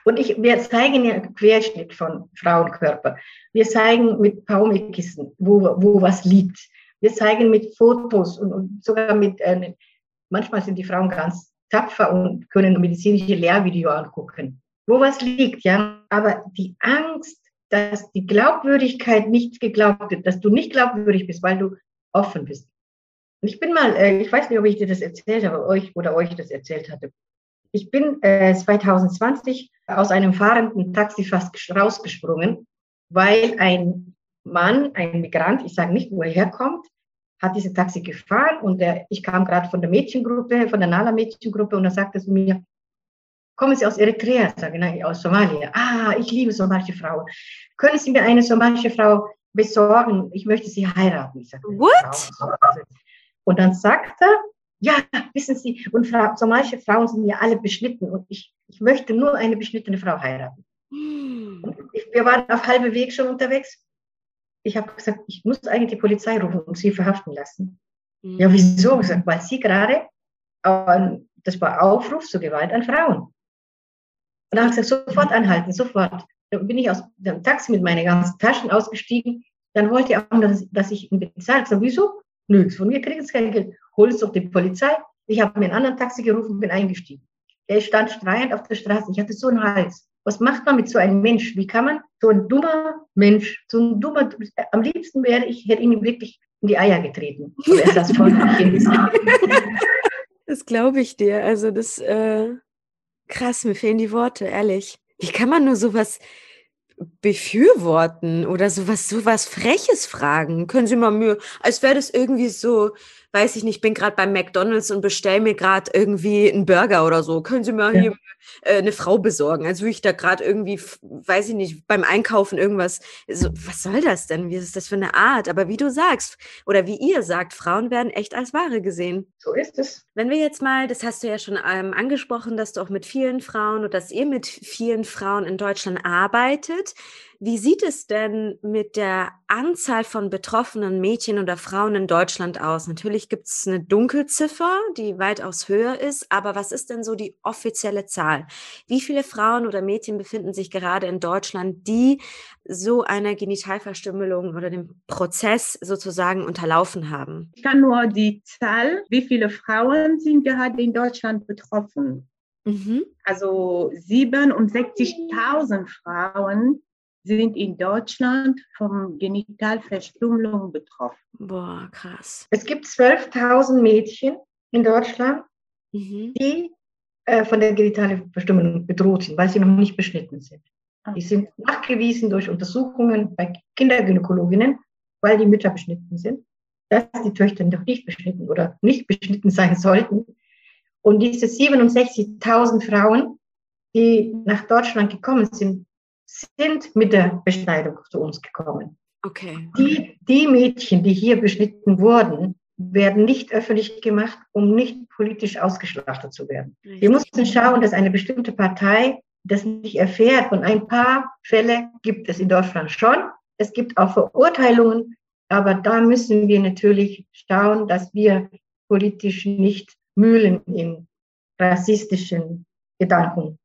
Und ich, wir zeigen ja Querschnitt von Frauenkörper. Wir zeigen mit Paumekissen, wo, wo was liegt. Wir zeigen mit Fotos und, und sogar mit, äh, manchmal sind die Frauen ganz tapfer und können medizinische Lehrvideo angucken, wo was liegt, ja. Aber die Angst, dass die Glaubwürdigkeit nicht geglaubt wird, dass du nicht glaubwürdig bist, weil du offen bist. Und ich bin mal, äh, ich weiß nicht, ob ich dir das erzählt habe, euch oder euch das erzählt hatte. Ich bin äh, 2020 aus einem fahrenden Taxi fast rausgesprungen, weil ein Mann, ein Migrant, ich sage nicht, wo er herkommt, hat diese Taxi gefahren und der, ich kam gerade von der Mädchengruppe, von der Nala-Mädchengruppe und er sagte zu mir, kommen Sie aus Eritrea? Sage ich, nein, aus Somalia. Ah, ich liebe somalische Frauen. Können Sie mir eine somalische Frau besorgen? Ich möchte sie heiraten. Ich sage, What? Und dann sagt er, ja, wissen Sie, und Fra somalische Frauen sind ja alle beschnitten und ich, ich möchte nur eine beschnittene Frau heiraten. Hm. Wir waren auf halbem Weg schon unterwegs ich habe gesagt, ich muss eigentlich die Polizei rufen und sie verhaften lassen. Mhm. Ja, wieso? gesagt, weil sie gerade, äh, das war Aufruf zur Gewalt an Frauen. Und dann habe ich gesagt, sofort anhalten, sofort. Dann bin ich aus dem Taxi mit meinen ganzen Taschen ausgestiegen. Dann wollte er auch, dass, dass ich ihn bezahle. Ich sage, wieso? Nö, von mir kriegen sie kein Geld. Hol es doch die Polizei. Ich habe mir einen anderen Taxi gerufen und bin eingestiegen. Er stand schreiend auf der Straße. Ich hatte so einen Hals. Was macht man mit so einem Mensch? Wie kann man so ein dummer Mensch, so ein dummer, am liebsten wäre ich, hätte ihn wirklich in die Eier getreten. das das glaube ich dir. Also das, äh, krass, mir fehlen die Worte, ehrlich. Wie kann man nur sowas befürworten oder sowas, sowas Freches fragen? Können Sie mal Mühe, als wäre das irgendwie so, weiß ich nicht, bin gerade beim McDonalds und bestelle mir gerade irgendwie einen Burger oder so. Können Sie mir ja. hier äh, eine Frau besorgen? Als würde ich da gerade irgendwie, weiß ich nicht, beim Einkaufen irgendwas. So, was soll das denn? Wie ist das für eine Art? Aber wie du sagst oder wie ihr sagt, Frauen werden echt als Ware gesehen. So ist es. Wenn wir jetzt mal, das hast du ja schon ähm, angesprochen, dass du auch mit vielen Frauen oder dass ihr mit vielen Frauen in Deutschland arbeitet. Wie sieht es denn mit der Anzahl von betroffenen Mädchen oder Frauen in Deutschland aus? Natürlich gibt es eine Dunkelziffer, die weitaus höher ist, aber was ist denn so die offizielle Zahl? Wie viele Frauen oder Mädchen befinden sich gerade in Deutschland, die so einer Genitalverstümmelung oder dem Prozess sozusagen unterlaufen haben? Ich kann nur die Zahl, wie viele Frauen sind gerade in Deutschland betroffen. Mhm. Also 67.000 Frauen sind in Deutschland von Genitalverstümmelung betroffen. Boah, krass. Es gibt 12.000 Mädchen in Deutschland, mhm. die äh, von der Genitalverstümmelung bedroht sind, weil sie noch nicht beschnitten sind. Ah. Die sind nachgewiesen durch Untersuchungen bei Kindergynäkologinnen, weil die Mütter beschnitten sind, dass die Töchter noch nicht beschnitten oder nicht beschnitten sein sollten. Und diese 67.000 Frauen, die nach Deutschland gekommen sind, sind mit der Beschneidung zu uns gekommen. Okay. Die, die Mädchen, die hier beschnitten wurden, werden nicht öffentlich gemacht, um nicht politisch ausgeschlachtet zu werden. Richtig. Wir mussten schauen, dass eine bestimmte Partei das nicht erfährt. Und ein paar Fälle gibt es in Deutschland schon. Es gibt auch Verurteilungen, aber da müssen wir natürlich schauen, dass wir politisch nicht mühlen in rassistischen Gedanken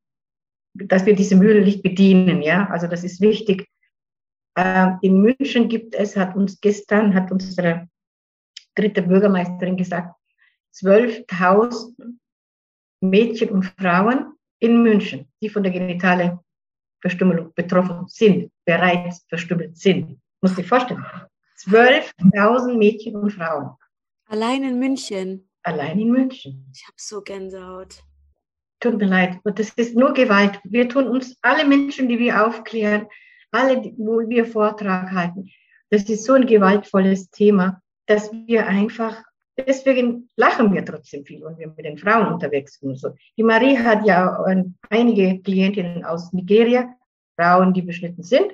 dass wir diese Mühle nicht bedienen. Ja, also das ist wichtig. Ähm, in München gibt es, hat uns gestern, hat unsere dritte Bürgermeisterin gesagt, 12.000 Mädchen und Frauen in München, die von der genitalen Verstümmelung betroffen sind, bereits verstümmelt sind. Muss dir vorstellen. 12.000 Mädchen und Frauen. Allein in München. Allein in München. Ich habe so Gänsehaut. Tut mir leid. Und das ist nur Gewalt. Wir tun uns, alle Menschen, die wir aufklären, alle, wo wir Vortrag halten, das ist so ein gewaltvolles Thema, dass wir einfach, deswegen lachen wir trotzdem viel, wenn wir mit den Frauen unterwegs sind. So. Die Marie hat ja einige Klientinnen aus Nigeria, Frauen, die beschnitten sind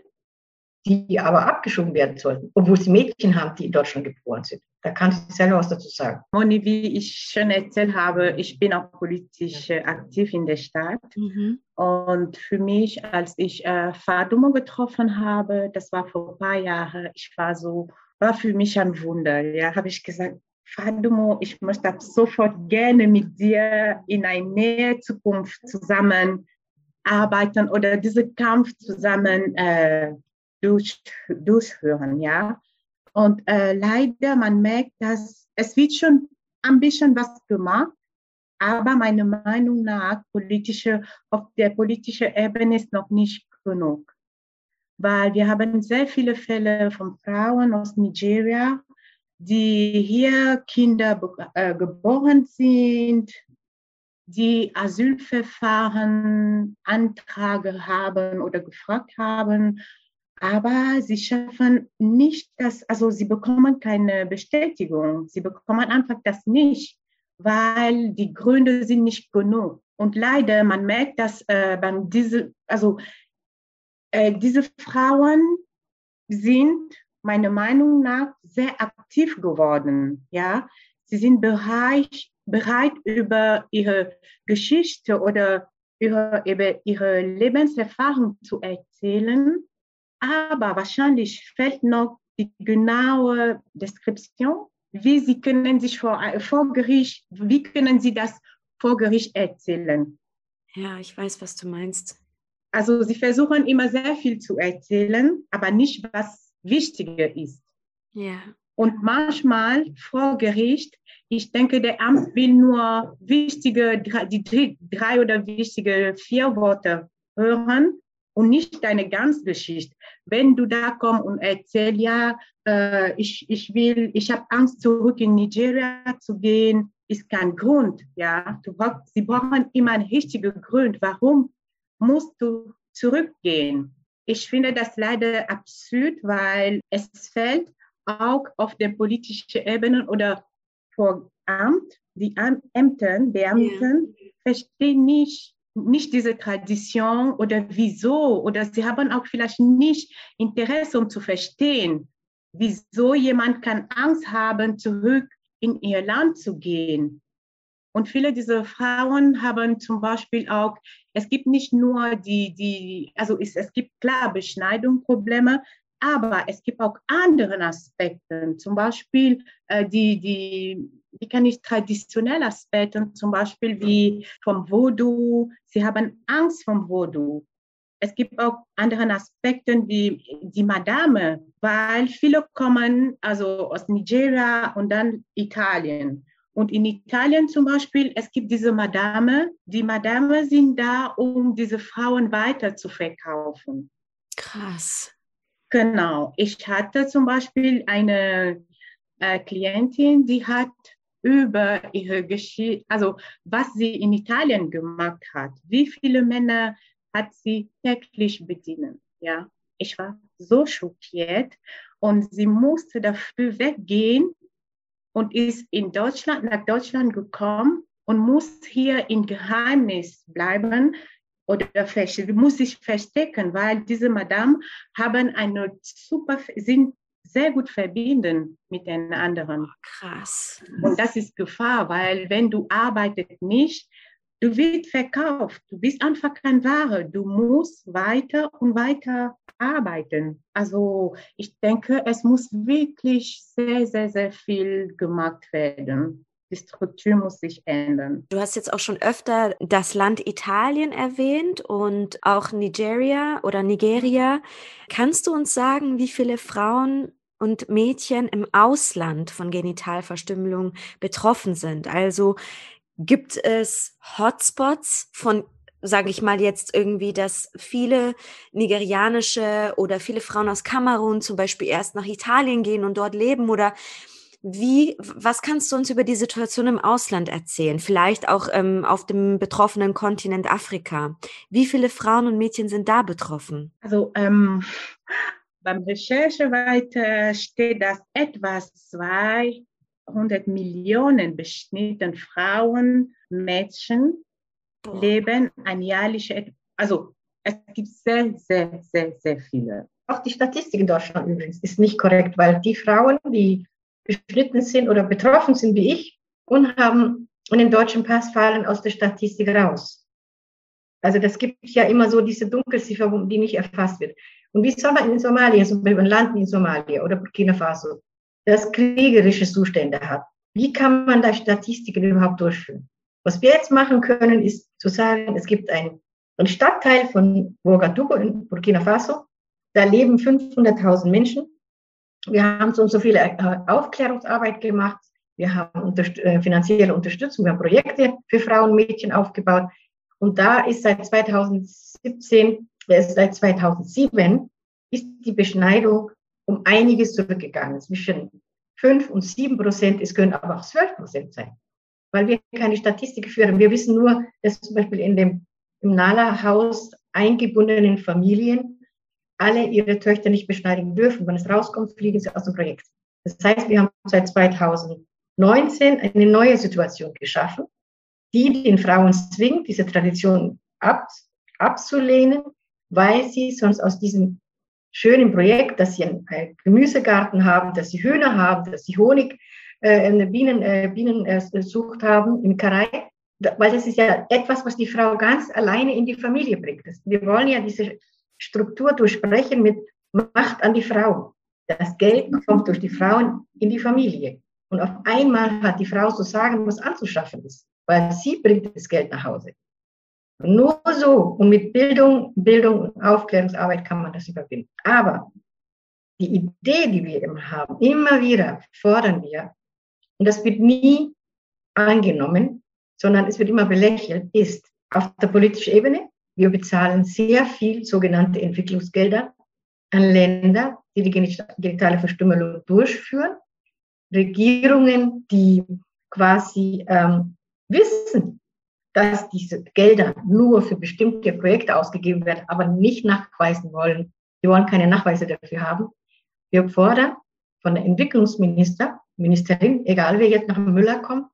die aber abgeschoben werden sollten, obwohl sie Mädchen haben, die in Deutschland geboren sind. Da kann sie selber was dazu sagen. Moni, wie ich schon erzählt habe, ich bin auch politisch äh, aktiv in der Stadt. Mhm. Und für mich, als ich äh, Fadumo getroffen habe, das war vor ein paar Jahren, ich war so, war für mich ein Wunder. Ja, habe ich gesagt, Fadumo, ich möchte sofort gerne mit dir in eine nähe Zukunft zusammen arbeiten oder diesen Kampf zusammen äh, durch, durchführen, ja. Und äh, leider, man merkt, dass es wird schon ein bisschen was gemacht, aber meiner Meinung nach politische, auf der politischen Ebene ist noch nicht genug. Weil wir haben sehr viele Fälle von Frauen aus Nigeria, die hier Kinder äh, geboren sind, die Asylverfahren Anträge haben oder gefragt haben aber sie schaffen nicht das, also sie bekommen keine Bestätigung. Sie bekommen einfach das nicht, weil die Gründe sind nicht genug. Und leider, man merkt, dass äh, beim diese, also äh, diese Frauen sind meiner Meinung nach sehr aktiv geworden. Ja, sie sind bereit, bereit über ihre Geschichte oder über, über ihre Lebenserfahrung zu erzählen aber wahrscheinlich fehlt noch die genaue Deskription. Wie sie können sich vor, vor Gericht, wie können sie das vor Gericht erzählen? Ja, ich weiß, was du meinst. Also sie versuchen immer sehr viel zu erzählen, aber nicht, was wichtiger ist. Ja. Und manchmal vor Gericht, ich denke, der Amt will nur wichtige, die drei oder wichtige vier Worte hören und nicht deine ganze Geschichte. Wenn du da kommst und erzählst, ja, äh, ich, ich will, ich habe Angst, zurück in Nigeria zu gehen, ist kein Grund, ja. Du brauch, sie brauchen immer einen richtigen Grund. Warum musst du zurückgehen? Ich finde das leider absurd, weil es fällt auch auf der politischen Ebene oder vor Amt, die Ämter, Beamten ja. verstehen nicht, nicht diese Tradition oder wieso oder sie haben auch vielleicht nicht Interesse, um zu verstehen, wieso jemand kann Angst haben, zurück in ihr Land zu gehen. Und viele dieser Frauen haben zum Beispiel auch, es gibt nicht nur die, die also es, es gibt klar Beschneidungsprobleme, aber es gibt auch andere Aspekte, zum Beispiel äh, die, die, wie kann ich traditionelle Aspekte, zum Beispiel wie vom Voodoo. Sie haben Angst vom Voodoo. Es gibt auch andere Aspekte wie die Madame, weil viele kommen also aus Nigeria und dann Italien. Und in Italien zum Beispiel, es gibt diese Madame. Die Madame sind da, um diese Frauen weiter zu verkaufen. Krass. Genau. Ich hatte zum Beispiel eine äh, Klientin, die hat über ihre Geschichte, also was sie in Italien gemacht hat, wie viele Männer hat sie täglich bedienen. Ja, ich war so schockiert und sie musste dafür weggehen und ist in Deutschland, nach Deutschland gekommen und muss hier in Geheimnis bleiben oder muss sich verstecken, weil diese Madame haben eine super, sind sehr gut verbinden mit den anderen. Oh, krass. Und das ist Gefahr, weil wenn du arbeitest nicht, du wirst verkauft, du bist einfach kein Ware, du musst weiter und weiter arbeiten. Also ich denke, es muss wirklich sehr, sehr, sehr viel gemacht werden. Die Struktur muss sich ändern. Du hast jetzt auch schon öfter das Land Italien erwähnt und auch Nigeria oder Nigeria. Kannst du uns sagen, wie viele Frauen und Mädchen im Ausland von Genitalverstümmelung betroffen sind? Also gibt es Hotspots von sage ich mal jetzt irgendwie, dass viele nigerianische oder viele Frauen aus Kamerun zum Beispiel erst nach Italien gehen und dort leben oder wie, was kannst du uns über die Situation im Ausland erzählen? Vielleicht auch ähm, auf dem betroffenen Kontinent Afrika. Wie viele Frauen und Mädchen sind da betroffen? Also ähm, beim Recherche weiter steht, dass etwa 200 Millionen beschnittene Frauen, Mädchen Boah. leben ein jährliches, also es gibt sehr, sehr, sehr, sehr viele. Auch die Statistik in Deutschland übrigens ist nicht korrekt, weil die Frauen, die beschnitten sind oder betroffen sind wie ich und haben einen deutschen Pass fallen aus der Statistik raus. Also das gibt ja immer so diese Dunkelziffer, die nicht erfasst wird. Und wie soll man in Somalia, zum Beispiel ein Land in Somalia oder Burkina Faso, das kriegerische Zustände hat, wie kann man da Statistiken überhaupt durchführen? Was wir jetzt machen können, ist zu sagen, es gibt einen, Stadtteil von Ouagadougou in Burkina Faso, da leben 500.000 Menschen. Wir haben so und so viel äh, Aufklärungsarbeit gemacht. Wir haben unterst äh, finanzielle Unterstützung, wir haben Projekte für Frauen und Mädchen aufgebaut. Und da ist seit 2017, äh, seit 2007, ist die Beschneidung um einiges zurückgegangen. Zwischen 5 und 7 Prozent, es können aber auch 12 Prozent sein weil wir keine Statistik führen. Wir wissen nur, dass zum Beispiel in dem im Nala-Haus eingebundenen Familien alle ihre Töchter nicht beschneiden dürfen. Wenn es rauskommt, fliegen sie aus dem Projekt. Das heißt, wir haben seit 2019 eine neue Situation geschaffen, die den Frauen zwingt, diese Tradition ab, abzulehnen, weil sie sonst aus diesem schönen Projekt, dass sie einen Gemüsegarten haben, dass sie Hühner haben, dass sie Honig äh, Bienen, äh, Bienenzucht äh, haben, Imkerei, weil das ist ja etwas, was die Frau ganz alleine in die Familie bringt. Wir wollen ja diese Struktur durchsprechen mit Macht an die Frau. Das Geld kommt durch die Frauen in die Familie. Und auf einmal hat die Frau zu sagen, was anzuschaffen ist, weil sie bringt das Geld nach Hause. Nur so und mit Bildung, Bildung und Aufklärungsarbeit kann man das überwinden. Aber die Idee, die wir immer haben, immer wieder fordern wir, und das wird nie angenommen, sondern es wird immer belächelt, ist auf der politischen Ebene. Wir bezahlen sehr viel sogenannte Entwicklungsgelder an Länder, die die genitale Verstümmelung durchführen. Regierungen, die quasi ähm, wissen, dass diese Gelder nur für bestimmte Projekte ausgegeben werden, aber nicht nachweisen wollen, Die wollen keine Nachweise dafür haben. Wir fordern von der Entwicklungsminister, Ministerin, egal wer jetzt nach Müller kommt,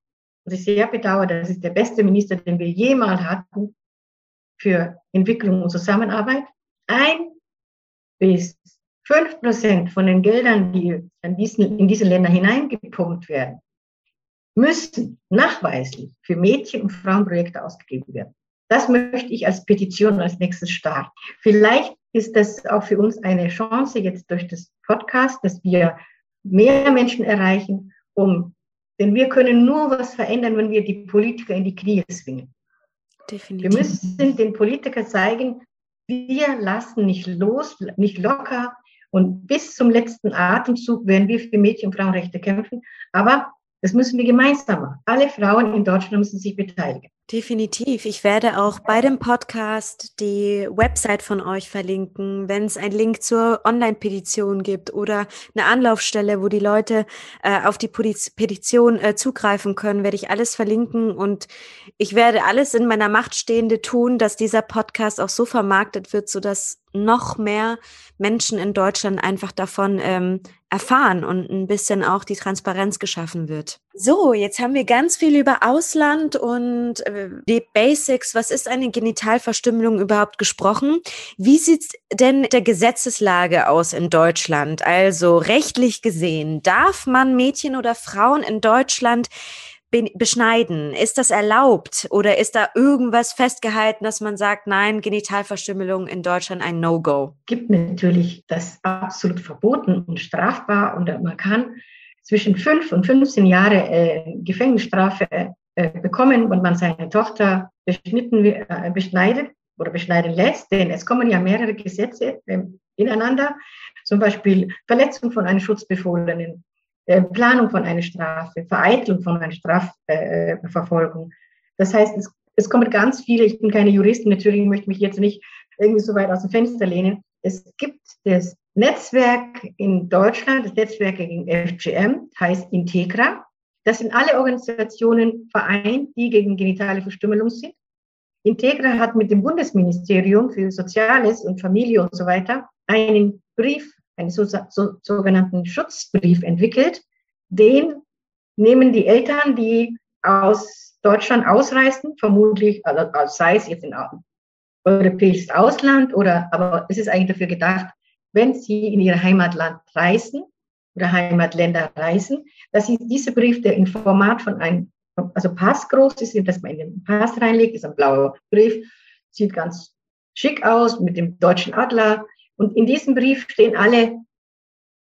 was ich sehr bedauere, das ist der beste Minister, den wir jemals hatten für Entwicklung und Zusammenarbeit. Ein bis fünf Prozent von den Geldern, die in, in diese Länder hineingepumpt werden, müssen nachweislich für Mädchen- und Frauenprojekte ausgegeben werden. Das möchte ich als Petition als nächstes starten. Vielleicht ist das auch für uns eine Chance jetzt durch das Podcast, dass wir mehr Menschen erreichen, um, denn wir können nur was verändern, wenn wir die Politiker in die Knie zwingen. Definitiv. Wir müssen den Politikern zeigen, wir lassen nicht los, nicht locker und bis zum letzten Atemzug werden wir für Mädchen- und Frauenrechte kämpfen. Aber das müssen wir gemeinsam machen. Alle Frauen in Deutschland müssen sich beteiligen. Definitiv. Ich werde auch bei dem Podcast die Website von euch verlinken, wenn es einen Link zur Online-Petition gibt oder eine Anlaufstelle, wo die Leute äh, auf die Petition äh, zugreifen können, werde ich alles verlinken und ich werde alles in meiner Macht Stehende tun, dass dieser Podcast auch so vermarktet wird, sodass noch mehr Menschen in Deutschland einfach davon ähm, erfahren und ein bisschen auch die Transparenz geschaffen wird. So, jetzt haben wir ganz viel über Ausland und äh, die Basics, was ist eine Genitalverstümmelung überhaupt gesprochen? Wie sieht denn der Gesetzeslage aus in Deutschland? Also rechtlich gesehen, darf man Mädchen oder Frauen in Deutschland beschneiden? Ist das erlaubt? Oder ist da irgendwas festgehalten, dass man sagt, nein, Genitalverstümmelung in Deutschland ein No-Go? Gibt natürlich das absolut verboten und strafbar. Und man kann zwischen fünf und 15 Jahre äh, Gefängnisstrafe äh, bekommen, wenn man seine Tochter beschnitten, äh, beschneidet oder beschneiden lässt, denn es kommen ja mehrere Gesetze äh, ineinander, zum Beispiel Verletzung von einem Schutzbefohlenen, Planung von einer Strafe, Vereitelung von einer Strafverfolgung. das heißt, es, es kommen ganz viele, ich bin keine Juristin, natürlich möchte mich jetzt nicht irgendwie so weit aus dem Fenster lehnen. Es gibt das Netzwerk in Deutschland, das Netzwerk gegen FGM, heißt Integra. Das sind alle Organisationen vereint, die gegen genitale Verstümmelung sind. Integra hat mit dem Bundesministerium für Soziales und Familie und so weiter einen Brief einen so, so, sogenannten Schutzbrief entwickelt. Den nehmen die Eltern, die aus Deutschland ausreisen, vermutlich, also, also sei es jetzt in europäisches Ausland oder, aber es ist eigentlich dafür gedacht, wenn sie in ihr Heimatland reisen oder Heimatländer reisen, dass sie diese Brief, der im Format von einem, also Pass groß ist, dass man in den Pass reinlegt, ist ein blauer Brief, sieht ganz schick aus mit dem deutschen Adler, und in diesem Brief stehen alle,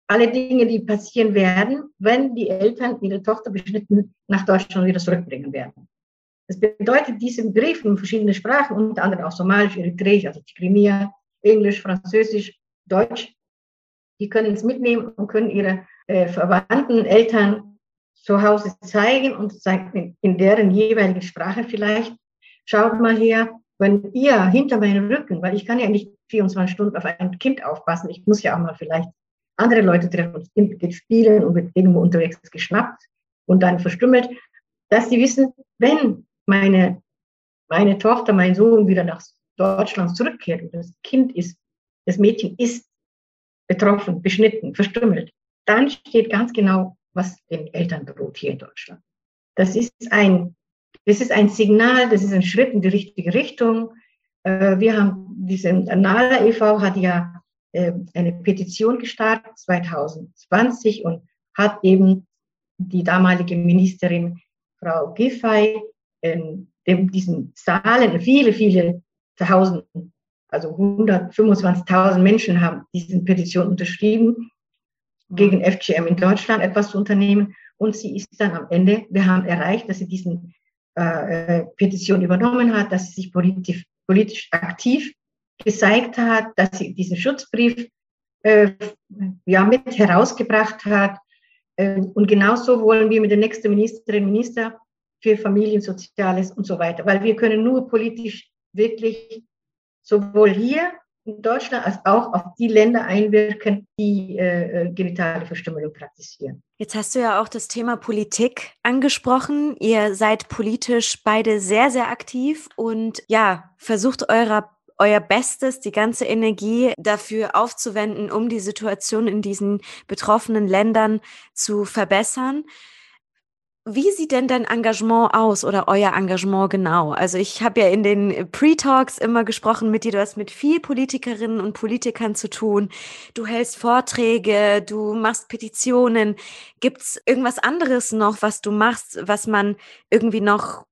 alle Dinge, die passieren werden, wenn die Eltern ihre Tochter beschnitten nach Deutschland wieder zurückbringen werden. Das bedeutet, diese Briefe in verschiedenen Sprachen, unter anderem auch Somalisch, Eritreisch, also Krimia, Englisch, Französisch, Deutsch, die können es mitnehmen und können ihre äh, Verwandten, Eltern zu Hause zeigen und zeigen in, in deren jeweiligen Sprache vielleicht. Schaut mal her, wenn ihr hinter meinem Rücken, weil ich kann ja nicht 24 Stunden auf ein Kind aufpassen, ich muss ja auch mal vielleicht andere Leute treffen und das Kind geht spielen und wird irgendwo unterwegs geschnappt und dann verstümmelt, dass sie wissen, wenn meine, meine Tochter, mein Sohn wieder nach Deutschland zurückkehrt und das Kind ist, das Mädchen ist betroffen, beschnitten, verstümmelt, dann steht ganz genau, was den Eltern droht hier in Deutschland. Das ist ein das ist ein Signal, das ist ein Schritt in die richtige Richtung. Äh, wir haben, diese Nala e.V. hat ja äh, eine Petition gestartet 2020 und hat eben die damalige Ministerin Frau Giffey in diesen Zahlen, viele, viele Tausend, also 125.000 Menschen haben diese Petition unterschrieben, gegen FGM in Deutschland etwas zu unternehmen. Und sie ist dann am Ende, wir haben erreicht, dass sie diesen äh, Petition übernommen hat, dass sie sich politisch, politisch aktiv gezeigt hat, dass sie diesen Schutzbrief äh, ja, mit herausgebracht hat. Äh, und genauso wollen wir mit der nächsten Ministerin, Minister für Familien, Soziales und so weiter, weil wir können nur politisch wirklich sowohl hier in Deutschland als auch auf die Länder einwirken, die äh, äh, genitale Verstümmelung praktizieren. Jetzt hast du ja auch das Thema Politik angesprochen. Ihr seid politisch beide sehr, sehr aktiv und ja, versucht eurer euer Bestes, die ganze Energie dafür aufzuwenden, um die Situation in diesen betroffenen Ländern zu verbessern. Wie sieht denn dein Engagement aus oder euer Engagement genau? Also ich habe ja in den Pre-Talks immer gesprochen mit dir, du hast mit viel Politikerinnen und Politikern zu tun. Du hältst Vorträge, du machst Petitionen. Gibt es irgendwas anderes noch, was du machst, was man irgendwie noch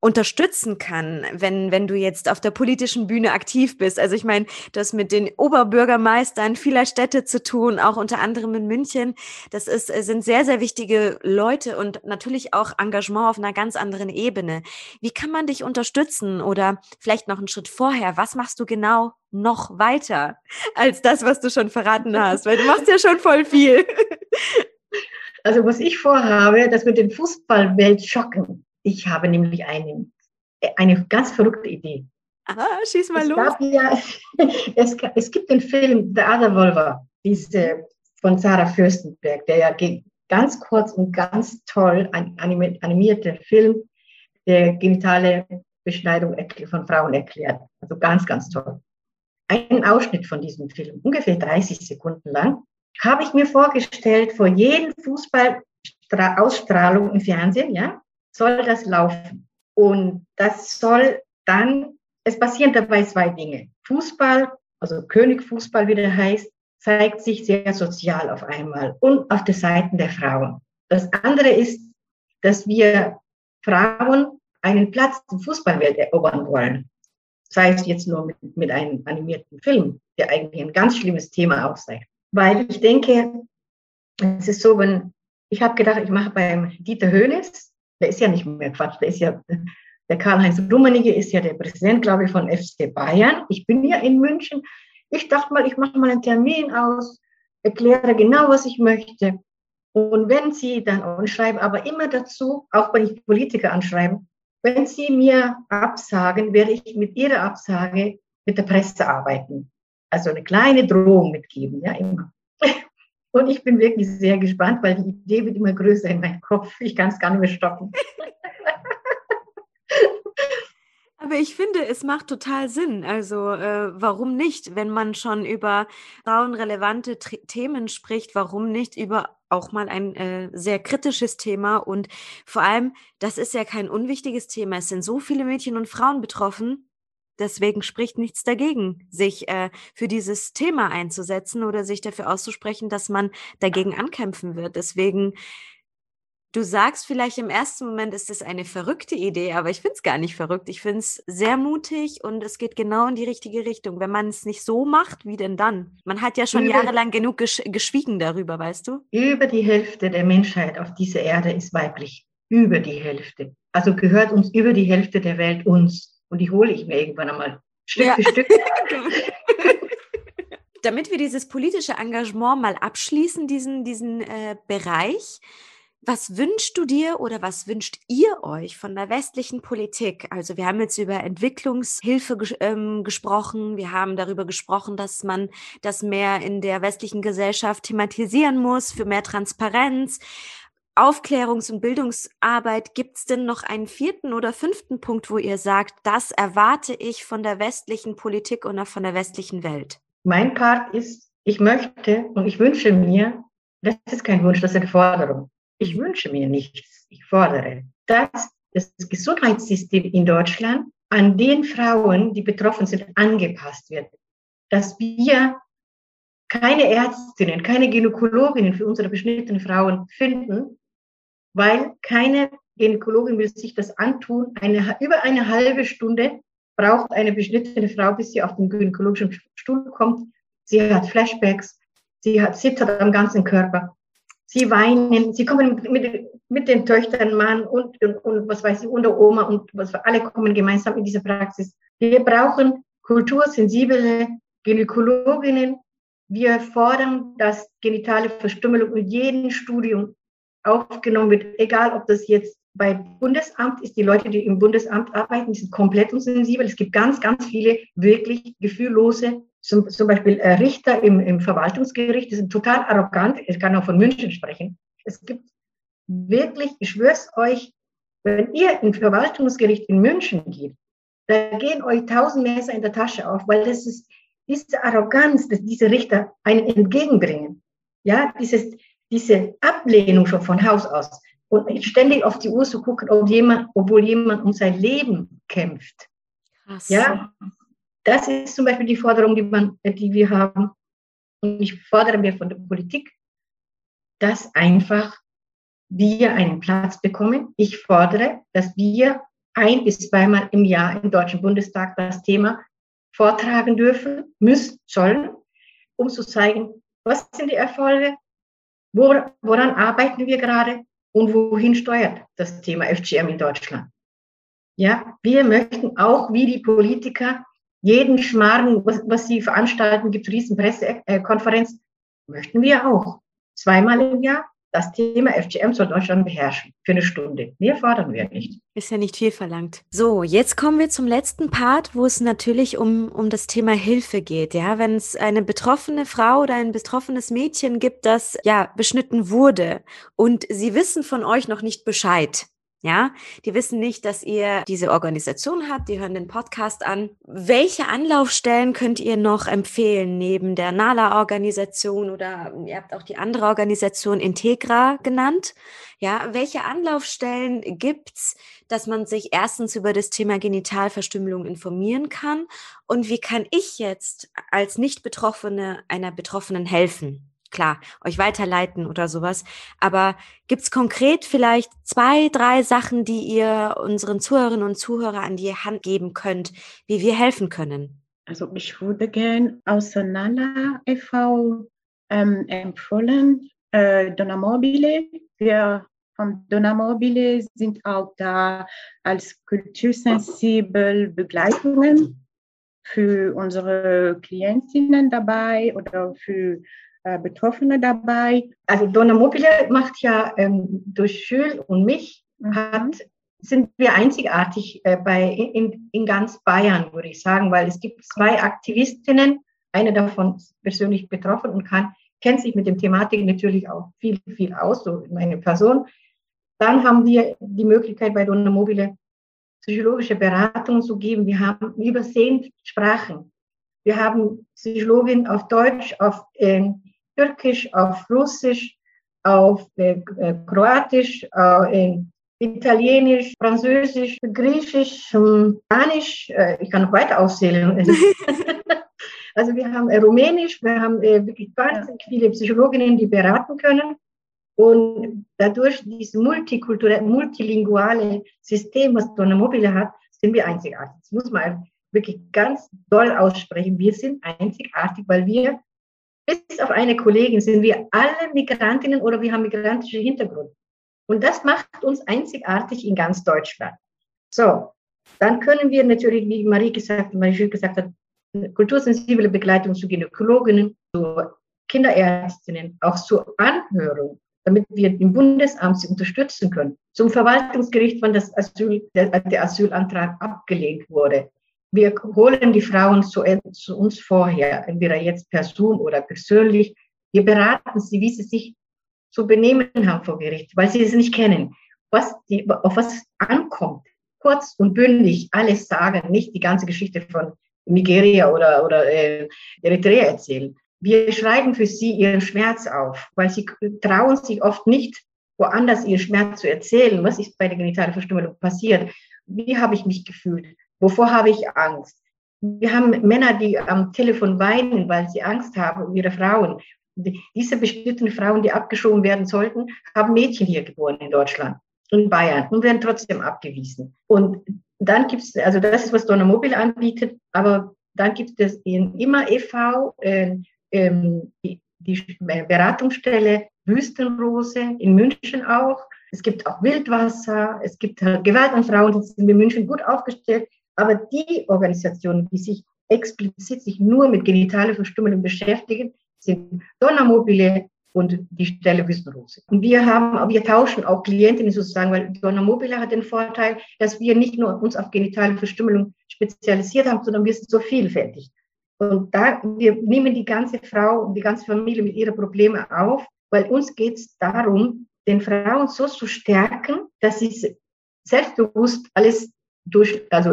unterstützen kann, wenn, wenn du jetzt auf der politischen Bühne aktiv bist. Also ich meine, das mit den Oberbürgermeistern vieler Städte zu tun, auch unter anderem in München. Das ist, äh, sind sehr, sehr wichtige Leute und natürlich auch Engagement auf einer ganz anderen Ebene. Wie kann man dich unterstützen oder vielleicht noch einen Schritt vorher? Was machst du genau noch weiter als das, was du schon verraten hast? Weil du machst ja schon voll viel. Also was ich vorhabe, das wird den Fußballwelt schocken. Ich habe nämlich eine, eine ganz verrückte Idee. Ah, schieß mal es los. Ja, es, es, gibt den Film The Other Volver, diese von Sarah Fürstenberg, der ja ganz kurz und ganz toll ein animierter Film der genitale Beschneidung von Frauen erklärt. Also ganz, ganz toll. Ein Ausschnitt von diesem Film, ungefähr 30 Sekunden lang, habe ich mir vorgestellt, vor jedem Fußballausstrahlung im Fernsehen, ja, soll das laufen. Und das soll dann, es passieren dabei zwei Dinge. Fußball, also König Fußball, wie der heißt, zeigt sich sehr sozial auf einmal und auf der Seite der Frauen. Das andere ist, dass wir Frauen einen Platz in Fußballwelt erobern wollen. Sei es jetzt nur mit, mit einem animierten Film, der eigentlich ein ganz schlimmes Thema sei. Weil ich denke, es ist so, wenn, ich habe gedacht, ich mache beim Dieter Höhnes, der ist ja nicht mehr Quatsch, der ist ja, der Karl-Heinz Rummenigge ist ja der Präsident, glaube ich, von FC Bayern. Ich bin ja in München. Ich dachte mal, ich mache mal einen Termin aus, erkläre genau, was ich möchte. Und wenn Sie dann, und schreibe aber immer dazu, auch wenn ich Politiker anschreibe, wenn Sie mir absagen, werde ich mit Ihrer Absage mit der Presse arbeiten. Also eine kleine Drohung mitgeben, ja, immer. Und ich bin wirklich sehr gespannt, weil die Idee wird immer größer in meinem Kopf. Ich kann es gar nicht mehr stoppen. Aber ich finde, es macht total Sinn. Also äh, warum nicht, wenn man schon über frauenrelevante T Themen spricht, warum nicht über auch mal ein äh, sehr kritisches Thema? Und vor allem, das ist ja kein unwichtiges Thema. Es sind so viele Mädchen und Frauen betroffen. Deswegen spricht nichts dagegen, sich äh, für dieses Thema einzusetzen oder sich dafür auszusprechen, dass man dagegen ankämpfen wird. Deswegen, du sagst vielleicht im ersten Moment, ist es eine verrückte Idee, aber ich finde es gar nicht verrückt. Ich finde es sehr mutig und es geht genau in die richtige Richtung. Wenn man es nicht so macht, wie denn dann? Man hat ja schon über, jahrelang genug gesch geschwiegen darüber, weißt du? Über die Hälfte der Menschheit auf dieser Erde ist weiblich. Über die Hälfte. Also gehört uns über die Hälfte der Welt uns. Und die hole ich mir irgendwann einmal Stück ja. für Stück. Damit wir dieses politische Engagement mal abschließen, diesen, diesen äh, Bereich, was wünschst du dir oder was wünscht ihr euch von der westlichen Politik? Also wir haben jetzt über Entwicklungshilfe ges ähm, gesprochen, wir haben darüber gesprochen, dass man das mehr in der westlichen Gesellschaft thematisieren muss für mehr Transparenz. Aufklärungs- und Bildungsarbeit, gibt es denn noch einen vierten oder fünften Punkt, wo ihr sagt, das erwarte ich von der westlichen Politik und auch von der westlichen Welt? Mein Part ist, ich möchte und ich wünsche mir, das ist kein Wunsch, das ist eine Forderung. Ich wünsche mir nichts, ich fordere, dass das Gesundheitssystem in Deutschland an den Frauen, die betroffen sind, angepasst wird. Dass wir keine Ärztinnen, keine Gynäkologinnen für unsere beschnittenen Frauen finden, weil keine Gynäkologin will sich das antun. Eine, über eine halbe Stunde braucht eine beschnittene Frau, bis sie auf den gynäkologischen Stuhl kommt. Sie hat Flashbacks, sie hat zittert am ganzen Körper. Sie weinen, sie kommen mit, mit den Töchtern, Mann und, und, und was weiß ich, und der Oma und was alle kommen gemeinsam in diese Praxis. Wir brauchen kultursensible Gynäkologinnen. Wir fordern, dass genitale Verstümmelung in jedem Studium aufgenommen wird, egal ob das jetzt bei Bundesamt ist, die Leute, die im Bundesamt arbeiten, sind komplett unsensibel. Es gibt ganz, ganz viele wirklich gefühllose, zum, zum Beispiel äh, Richter im, im Verwaltungsgericht, die sind total arrogant. Ich kann auch von München sprechen. Es gibt wirklich, ich schwöre es euch, wenn ihr ins Verwaltungsgericht in München geht, da gehen euch tausend Messer in der Tasche auf, weil das ist diese Arroganz, dass diese Richter einen entgegenbringen. Ja, dieses, diese Ablehnung schon von Haus aus und ständig auf die Uhr zu gucken, ob jemand, obwohl jemand um sein Leben kämpft. Krass. Ja, das ist zum Beispiel die Forderung, die, man, die wir haben. Und ich fordere mir von der Politik, dass einfach wir einen Platz bekommen. Ich fordere, dass wir ein bis zweimal im Jahr im Deutschen Bundestag das Thema vortragen dürfen, müssen, sollen, um zu zeigen, was sind die Erfolge, woran arbeiten wir gerade und wohin steuert das Thema FGM in Deutschland. Ja, wir möchten auch wie die Politiker jeden Schmarrn, was, was sie veranstalten, gibt riesen Pressekonferenz, möchten wir auch zweimal im Jahr das Thema FGM soll Deutschland beherrschen. Für eine Stunde. Mehr fordern wir nicht. Ist ja nicht viel verlangt. So, jetzt kommen wir zum letzten Part, wo es natürlich um, um das Thema Hilfe geht. Ja, wenn es eine betroffene Frau oder ein betroffenes Mädchen gibt, das ja beschnitten wurde und sie wissen von euch noch nicht Bescheid. Ja, die wissen nicht, dass ihr diese Organisation habt, die hören den Podcast an. Welche Anlaufstellen könnt ihr noch empfehlen neben der NALA-Organisation oder ihr habt auch die andere Organisation Integra genannt? Ja, welche Anlaufstellen gibt's, dass man sich erstens über das Thema Genitalverstümmelung informieren kann und wie kann ich jetzt als Nicht-Betroffene einer Betroffenen helfen? Klar, euch weiterleiten oder sowas. Aber gibt es konkret vielleicht zwei, drei Sachen, die ihr unseren Zuhörerinnen und Zuhörern an die Hand geben könnt, wie wir helfen können? Also ich würde gerne auseinander e.V. Ähm, empfehlen, äh, Donamobile. Wir von Donamobile sind auch da als kultursensibel Begleitungen für unsere Klientinnen dabei oder für Betroffene dabei. Also Donna Mobile macht ja ähm, durch Schül und mich, mhm. hat, sind wir einzigartig äh, bei, in, in ganz Bayern, würde ich sagen, weil es gibt zwei Aktivistinnen, eine davon ist persönlich betroffen und kann, kennt sich mit dem Thematik natürlich auch viel, viel aus, so meine Person. Dann haben wir die Möglichkeit bei Donna Mobile psychologische Beratung zu geben. Wir haben über zehn Sprachen. Wir haben Psychologin auf Deutsch, auf äh, Türkisch, auf Russisch, auf äh, äh Kroatisch, äh, Italienisch, Französisch, Griechisch, Spanisch. Äh, ich kann noch weiter auszählen. also wir haben Rumänisch, wir haben wirklich ganz viele Psychologinnen, die beraten können. Und dadurch dieses multikulturelle, multilinguale System, was Donna Mobile hat, sind wir einzigartig. Das muss man wirklich ganz doll aussprechen. Wir sind einzigartig, weil wir bis auf eine Kollegin sind wir alle Migrantinnen oder wir haben migrantische Hintergrund. Und das macht uns einzigartig in ganz Deutschland. So, dann können wir natürlich, wie Marie gesagt, Marie gesagt hat, kultursensible Begleitung zu Gynäkologinnen, zu Kinderärztinnen, auch zur Anhörung, damit wir im Bundesamt sie unterstützen können. Zum Verwaltungsgericht, wenn das Asyl, der, der Asylantrag abgelehnt wurde wir holen die Frauen zu, zu, uns vorher, entweder jetzt per Zoom oder persönlich. Wir beraten sie, wie sie sich zu benehmen haben vor Gericht, weil sie es nicht kennen, was die, auf was ankommt. Kurz und bündig alles sagen, nicht die ganze Geschichte von Nigeria oder, oder äh, Eritrea erzählen. Wir schreiben für sie ihren Schmerz auf, weil sie trauen sich oft nicht, woanders ihren Schmerz zu erzählen. Was ist bei der genitalen Verstümmelung passiert? Wie habe ich mich gefühlt? Wovor habe ich Angst? Wir haben Männer, die am Telefon weinen, weil sie Angst haben um ihre Frauen. Diese beschnittenen Frauen, die abgeschoben werden sollten, haben Mädchen hier geboren in Deutschland, in Bayern und werden trotzdem abgewiesen. Und dann gibt es, also das ist, was Donner Mobil anbietet, aber dann gibt es in immer e.V. Äh, ähm, die, die Beratungsstelle Wüstenrose in München auch. Es gibt auch Wildwasser, es gibt Gewalt an Frauen, das sind in München gut aufgestellt. Aber die Organisationen, die sich explizit sich nur mit genitaler Verstümmelung beschäftigen, sind Donnermobile und die Stelle Wüstenrose. Und wir haben, wir tauschen auch Klientinnen sozusagen, weil Donnermobile hat den Vorteil, dass wir nicht nur uns auf genitale Verstümmelung spezialisiert haben, sondern wir sind so vielfältig. Und da, wir nehmen die ganze Frau und die ganze Familie mit ihren Problemen auf, weil uns geht es darum, den Frauen so zu stärken, dass sie selbstbewusst alles durch, also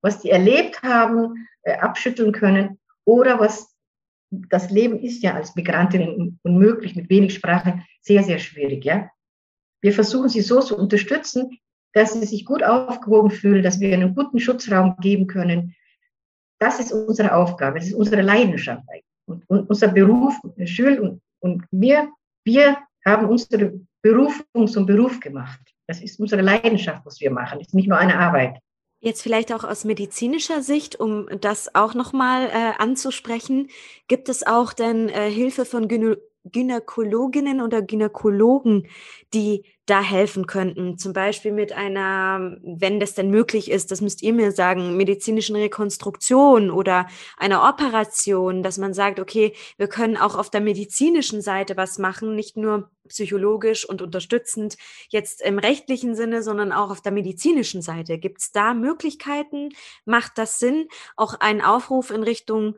was sie erlebt haben, äh, abschütteln können oder was das Leben ist ja als Migrantin unmöglich mit wenig Sprache sehr, sehr schwierig, ja. Wir versuchen sie so zu unterstützen, dass sie sich gut aufgehoben fühlen, dass wir einen guten Schutzraum geben können. Das ist unsere Aufgabe, das ist unsere Leidenschaft und, und unser Beruf, Schül und, und wir, wir haben unsere Berufung zum Beruf gemacht. Das ist unsere Leidenschaft, was wir machen. Das ist nicht nur eine Arbeit. Jetzt vielleicht auch aus medizinischer Sicht, um das auch nochmal äh, anzusprechen, gibt es auch denn äh, Hilfe von Gynä Gynäkologinnen oder Gynäkologen, die da helfen könnten. Zum Beispiel mit einer, wenn das denn möglich ist, das müsst ihr mir sagen, medizinischen Rekonstruktion oder einer Operation, dass man sagt, okay, wir können auch auf der medizinischen Seite was machen, nicht nur psychologisch und unterstützend jetzt im rechtlichen Sinne, sondern auch auf der medizinischen Seite. Gibt es da Möglichkeiten? Macht das Sinn? Auch einen Aufruf in Richtung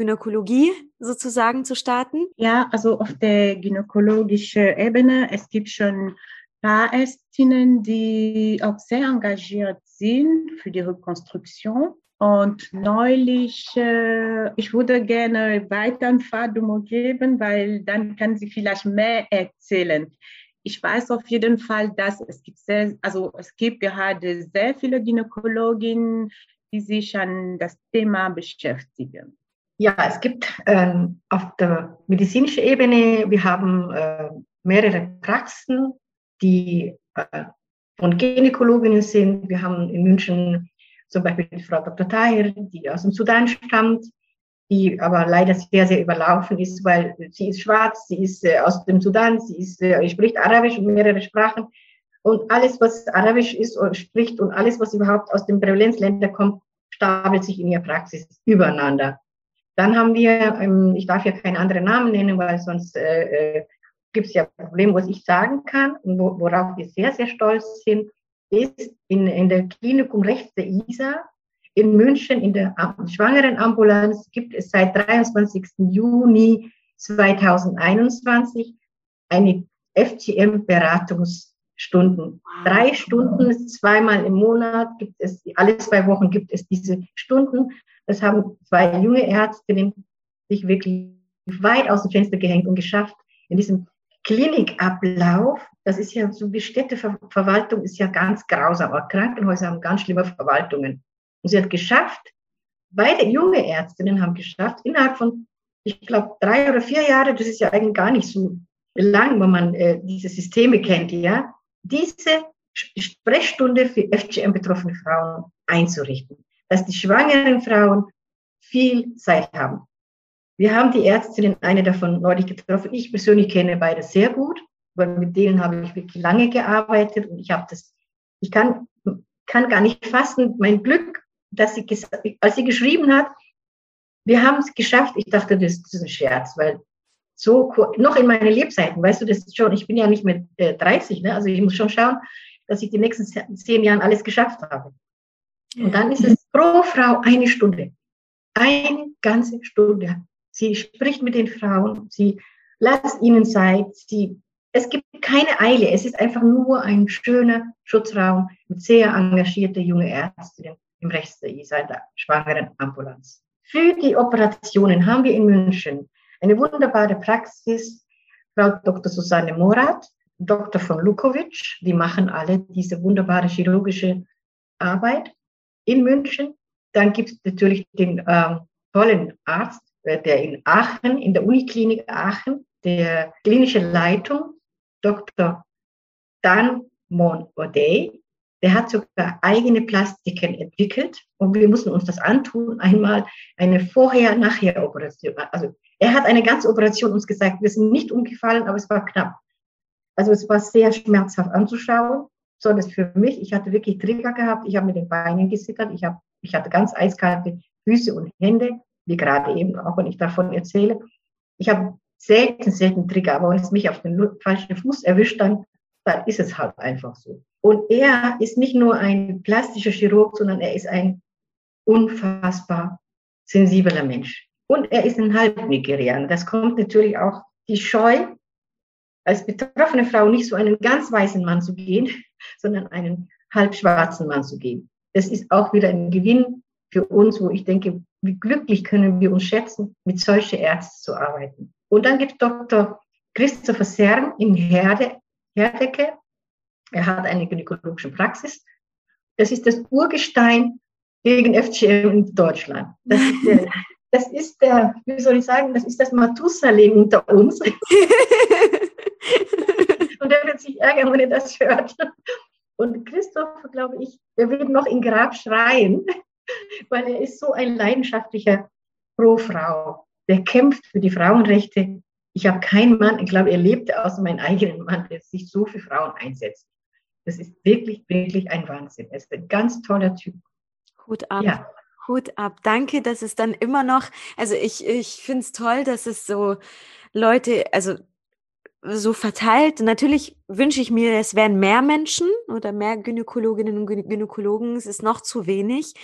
Gynäkologie sozusagen zu starten? Ja, also auf der gynäkologischen Ebene, es gibt schon ein paar Ärztinnen, die auch sehr engagiert sind für die Rekonstruktion. Und neulich, äh, ich würde gerne weiter an Fadumo geben, weil dann kann sie vielleicht mehr erzählen. Ich weiß auf jeden Fall, dass es gibt sehr, also es gibt gerade sehr viele Gynäkologinnen, die sich an das Thema beschäftigen. Ja, es gibt ähm, auf der medizinischen Ebene, wir haben äh, mehrere Praxen, die äh, von Gynäkologinnen sind. Wir haben in München zum Beispiel Frau Dr. Tahir, die aus dem Sudan stammt, die aber leider sehr, sehr überlaufen ist, weil sie ist schwarz, sie ist äh, aus dem Sudan, sie ist, äh, spricht Arabisch und mehrere Sprachen. Und alles, was Arabisch ist und spricht und alles, was überhaupt aus den Prävalenzländern kommt, stapelt sich in ihrer Praxis übereinander. Dann haben wir, ähm, ich darf ja keinen anderen Namen nennen, weil sonst äh, äh gibt es ja Probleme, was ich sagen kann und worauf wir sehr, sehr stolz sind, ist in, in der Klinikum rechts der ISA in München in der Schwangerenambulanz gibt es seit 23. Juni 2021 eine FGM-Beratungsstunden. Drei Stunden, zweimal im Monat gibt es, alle zwei Wochen gibt es diese Stunden. Das haben zwei junge Ärztinnen sich wirklich weit aus dem Fenster gehängt und geschafft, in diesem Klinikablauf, das ist ja so wie Städteverwaltung, ist ja ganz grausam. Aber Krankenhäuser haben ganz schlimme Verwaltungen. Und sie hat geschafft, beide junge Ärztinnen haben geschafft, innerhalb von, ich glaube, drei oder vier Jahre, das ist ja eigentlich gar nicht so lang, wenn man äh, diese Systeme kennt, ja, diese Sprechstunde für FGM-betroffene Frauen einzurichten dass die schwangeren Frauen viel Zeit haben. Wir haben die Ärztinnen, eine davon neulich getroffen. Ich persönlich kenne beide sehr gut, weil mit denen habe ich wirklich lange gearbeitet und ich habe das, ich kann, kann gar nicht fassen, mein Glück, dass sie, als sie geschrieben hat, wir haben es geschafft. Ich dachte, das, ist ein Scherz, weil so noch in meinen Lebzeiten, weißt du, das ist schon, ich bin ja nicht mehr äh, 30, ne? also ich muss schon schauen, dass ich die nächsten zehn Jahren alles geschafft habe. Und dann ist es pro Frau eine Stunde. Eine ganze Stunde. Sie spricht mit den Frauen, sie lässt ihnen Zeit, sie, es gibt keine Eile, es ist einfach nur ein schöner Schutzraum mit sehr engagierten jungen Ärztinnen im Rechts der ISA, in der schwangeren Ambulanz. Für die Operationen haben wir in München eine wunderbare Praxis, Frau Dr. Susanne Morat, Dr. von Lukovic, die machen alle diese wunderbare chirurgische Arbeit in München. Dann gibt es natürlich den ähm, tollen Arzt, äh, der in Aachen, in der Uniklinik Aachen, der klinische Leitung, Dr. Dan Mon O'Day, der hat sogar eigene Plastiken entwickelt und wir mussten uns das antun, einmal eine Vorher-Nachher-Operation. Also er hat eine ganze Operation uns gesagt, wir sind nicht umgefallen, aber es war knapp. Also es war sehr schmerzhaft anzuschauen sondern für mich, ich hatte wirklich Trigger gehabt, ich habe mit den Beinen gesickert, ich, hab, ich hatte ganz eiskalte Füße und Hände, wie gerade eben, auch wenn ich davon erzähle. Ich habe selten, selten Trigger, aber wenn es mich auf den falschen Fuß erwischt, dann, dann ist es halt einfach so. Und er ist nicht nur ein plastischer Chirurg, sondern er ist ein unfassbar sensibler Mensch. Und er ist ein Halbnigerianer. Das kommt natürlich auch die Scheu, als betroffene Frau nicht so einen ganz weißen Mann zu gehen, sondern einen halb schwarzen Mann zu gehen. Das ist auch wieder ein Gewinn für uns, wo ich denke, wie glücklich können wir uns schätzen, mit solchen Ärzten zu arbeiten. Und dann gibt Dr. Christopher Serm in Herde, Herdecke. Er hat eine gynäkologische Praxis. Das ist das Urgestein gegen FGM in Deutschland. Das ist der, das ist der wie soll ich sagen, das ist das Mathusalem unter uns. Und er wird sich ärgern, wenn er das hört. Und Christoph, glaube ich, der wird noch in Grab schreien, weil er ist so ein leidenschaftlicher Pro-Frau. Der kämpft für die Frauenrechte. Ich habe keinen Mann, ich glaube, er lebt außer meinen eigenen Mann, der sich so für Frauen einsetzt. Das ist wirklich, wirklich ein Wahnsinn. Er ist ein ganz toller Typ. Hut ab. Ja. Hut ab. Danke, dass es dann immer noch, also ich, ich finde es toll, dass es so Leute, also so verteilt. Natürlich wünsche ich mir, es wären mehr Menschen oder mehr Gynäkologinnen und Gynäkologen. Es ist noch zu wenig.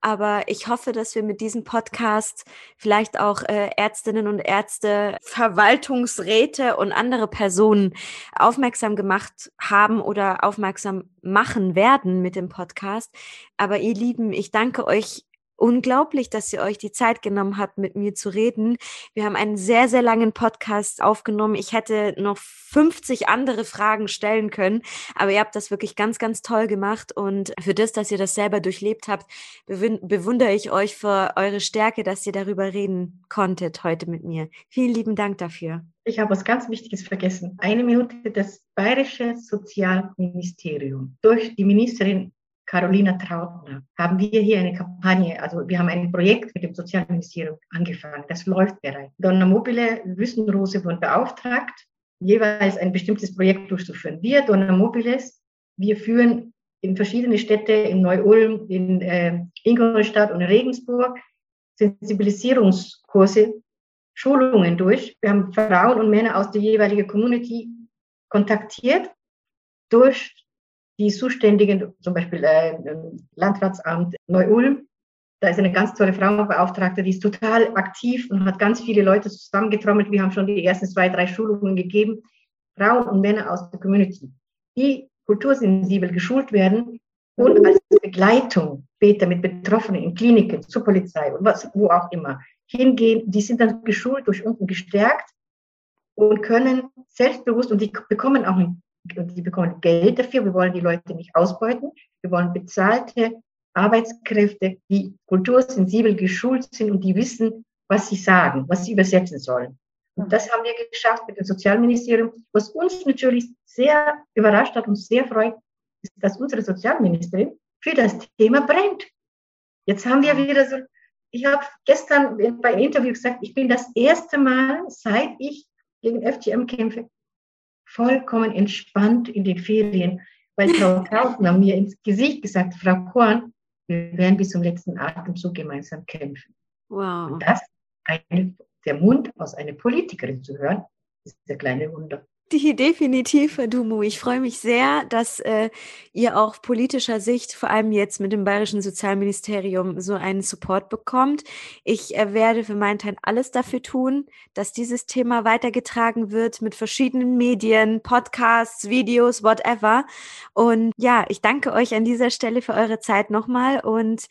Aber ich hoffe, dass wir mit diesem Podcast vielleicht auch äh, Ärztinnen und Ärzte, Verwaltungsräte und andere Personen aufmerksam gemacht haben oder aufmerksam machen werden mit dem Podcast. Aber ihr Lieben, ich danke euch unglaublich, dass ihr euch die Zeit genommen habt, mit mir zu reden. Wir haben einen sehr, sehr langen Podcast aufgenommen. Ich hätte noch 50 andere Fragen stellen können, aber ihr habt das wirklich ganz, ganz toll gemacht. Und für das, dass ihr das selber durchlebt habt, bewundere ich euch für eure Stärke, dass ihr darüber reden konntet heute mit mir. Vielen lieben Dank dafür. Ich habe was ganz Wichtiges vergessen. Eine Minute das Bayerische Sozialministerium durch die Ministerin Carolina Trautner, haben wir hier eine Kampagne, also wir haben ein Projekt mit dem Sozialministerium angefangen. Das läuft bereits. Donna Mobile, Wüstenrose wurden beauftragt, jeweils ein bestimmtes Projekt durchzuführen. Wir, Donna Mobiles, wir führen in verschiedene Städte, in Neu-Ulm, in äh, Ingolstadt und Regensburg, Sensibilisierungskurse, Schulungen durch. Wir haben Frauen und Männer aus der jeweiligen Community kontaktiert durch die Zuständigen, zum Beispiel äh, Landratsamt Neu-Ulm, da ist eine ganz tolle Frauenbeauftragte, die ist total aktiv und hat ganz viele Leute zusammengetrommelt. Wir haben schon die ersten zwei, drei Schulungen gegeben. Frauen und Männer aus der Community, die kultursensibel geschult werden und als Begleitung später mit Betroffenen in Kliniken, zur Polizei und was, wo auch immer hingehen. Die sind dann geschult, durch unten gestärkt und können selbstbewusst und die bekommen auch ein die bekommen Geld dafür. Wir wollen die Leute nicht ausbeuten. Wir wollen bezahlte Arbeitskräfte, die kultursensibel geschult sind und die wissen, was sie sagen, was sie übersetzen sollen. Und das haben wir geschafft mit dem Sozialministerium. Was uns natürlich sehr überrascht hat und sehr freut, ist, dass unsere Sozialministerin für das Thema brennt. Jetzt haben wir wieder so, ich habe gestern bei einem Interview gesagt, ich bin das erste Mal, seit ich gegen FGM kämpfe, vollkommen entspannt in den Ferien, weil Frau Krautner mir ins Gesicht gesagt, Frau Korn, wir werden bis zum letzten Atemzug gemeinsam kämpfen. Wow. Und das, eine, der Mund aus einer Politikerin zu hören, ist der kleine Wunder. Die definitiv, Herr Dumu. Ich freue mich sehr, dass äh, ihr auch politischer Sicht, vor allem jetzt mit dem Bayerischen Sozialministerium, so einen Support bekommt. Ich äh, werde für meinen Teil alles dafür tun, dass dieses Thema weitergetragen wird mit verschiedenen Medien, Podcasts, Videos, whatever. Und ja, ich danke euch an dieser Stelle für eure Zeit nochmal und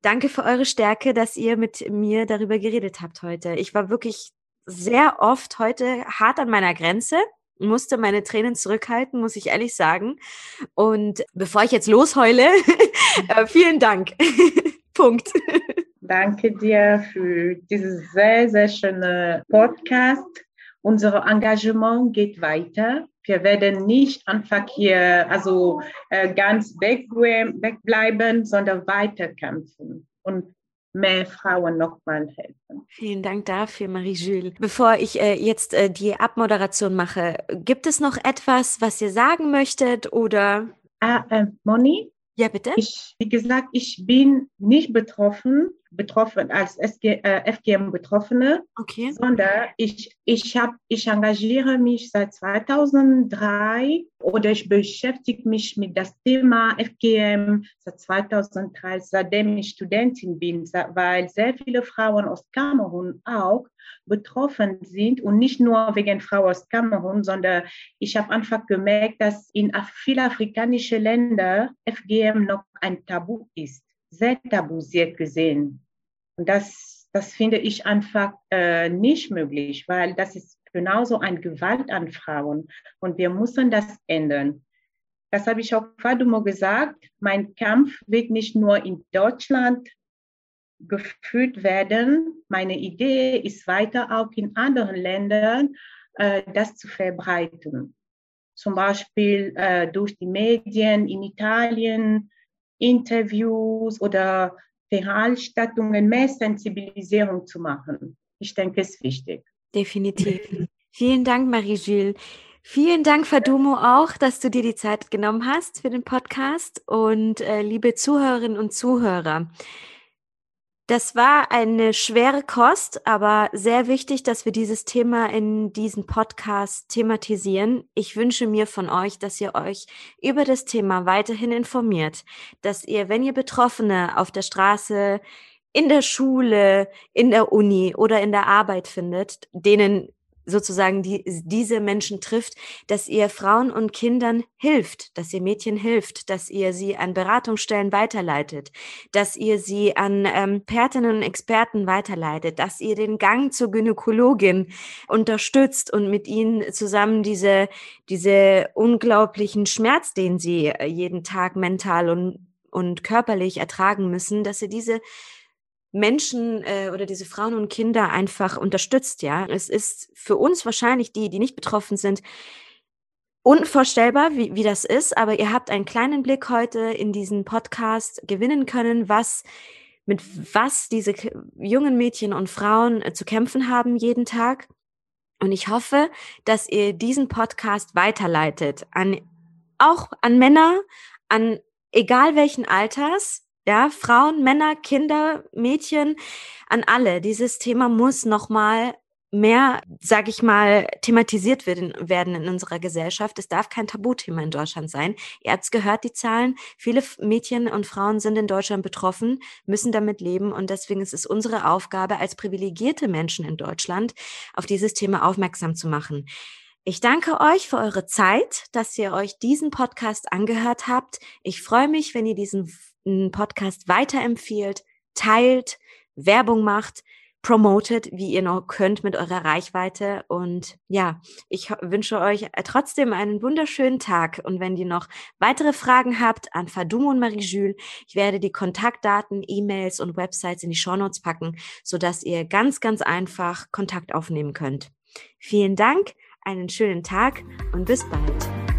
danke für eure Stärke, dass ihr mit mir darüber geredet habt heute. Ich war wirklich sehr oft heute hart an meiner Grenze musste meine Tränen zurückhalten, muss ich ehrlich sagen. Und bevor ich jetzt losheule, äh, vielen Dank. Punkt. Danke dir für diesen sehr, sehr schönen Podcast. Unser Engagement geht weiter. Wir werden nicht einfach hier also äh, ganz wegbleiben, sondern weiterkämpfen. Und mehr Frauen nochmal helfen. Vielen Dank dafür, Marie-Jules. Bevor ich äh, jetzt äh, die Abmoderation mache, gibt es noch etwas, was ihr sagen möchtet oder? Ah, äh, Moni? Ja, bitte. Ich, wie gesagt, ich bin nicht betroffen, betroffen, als SG, äh, FGM-Betroffene, okay. sondern ich, ich, hab, ich engagiere mich seit 2003 oder ich beschäftige mich mit das Thema FGM seit 2003, seitdem ich Studentin bin, weil sehr viele Frauen aus Kamerun auch betroffen sind und nicht nur wegen Frauen aus Kamerun, sondern ich habe einfach gemerkt, dass in vielen afrikanischen Ländern FGM noch ein Tabu ist, sehr tabuisiert gesehen. Und das, das finde ich einfach äh, nicht möglich, weil das ist genauso eine Gewalt an Frauen und wir müssen das ändern. Das habe ich auch Fadumo gesagt. Mein Kampf wird nicht nur in Deutschland geführt werden. Meine Idee ist weiter auch in anderen Ländern, äh, das zu verbreiten. Zum Beispiel äh, durch die Medien in Italien, Interviews oder Veranstaltungen mehr Sensibilisierung zu machen. Ich denke, es ist wichtig. Definitiv. Vielen Dank, Marie-Jules. Vielen Dank, Fadumo, auch, dass du dir die Zeit genommen hast für den Podcast. Und äh, liebe Zuhörerinnen und Zuhörer, das war eine schwere Kost, aber sehr wichtig, dass wir dieses Thema in diesem Podcast thematisieren. Ich wünsche mir von euch, dass ihr euch über das Thema weiterhin informiert, dass ihr, wenn ihr Betroffene auf der Straße, in der Schule, in der Uni oder in der Arbeit findet, denen sozusagen die, diese Menschen trifft, dass ihr Frauen und Kindern hilft, dass ihr Mädchen hilft, dass ihr sie an Beratungsstellen weiterleitet, dass ihr sie an ähm, Expertinnen und Experten weiterleitet, dass ihr den Gang zur Gynäkologin unterstützt und mit ihnen zusammen diese, diese unglaublichen Schmerz, den sie äh, jeden Tag mental und, und körperlich ertragen müssen, dass ihr diese Menschen äh, oder diese Frauen und Kinder einfach unterstützt, ja. Es ist für uns wahrscheinlich die, die nicht betroffen sind, unvorstellbar, wie, wie das ist, aber ihr habt einen kleinen Blick heute in diesen Podcast gewinnen können, was mit was diese jungen Mädchen und Frauen äh, zu kämpfen haben jeden Tag. Und ich hoffe, dass ihr diesen Podcast weiterleitet an auch an Männer, an egal welchen Alters, ja, Frauen, Männer, Kinder, Mädchen, an alle. Dieses Thema muss nochmal mehr, sag ich mal, thematisiert werden, werden in unserer Gesellschaft. Es darf kein Tabuthema in Deutschland sein. Ihr habt gehört, die Zahlen. Viele Mädchen und Frauen sind in Deutschland betroffen, müssen damit leben. Und deswegen ist es unsere Aufgabe, als privilegierte Menschen in Deutschland auf dieses Thema aufmerksam zu machen. Ich danke euch für eure Zeit, dass ihr euch diesen Podcast angehört habt. Ich freue mich, wenn ihr diesen Podcast weiterempfiehlt, teilt, Werbung macht, promotet, wie ihr noch könnt mit eurer Reichweite. Und ja, ich wünsche euch trotzdem einen wunderschönen Tag. Und wenn ihr noch weitere Fragen habt an Fadumo und Marie-Jules, ich werde die Kontaktdaten, E-Mails und Websites in die Shownotes packen, sodass ihr ganz, ganz einfach Kontakt aufnehmen könnt. Vielen Dank, einen schönen Tag und bis bald.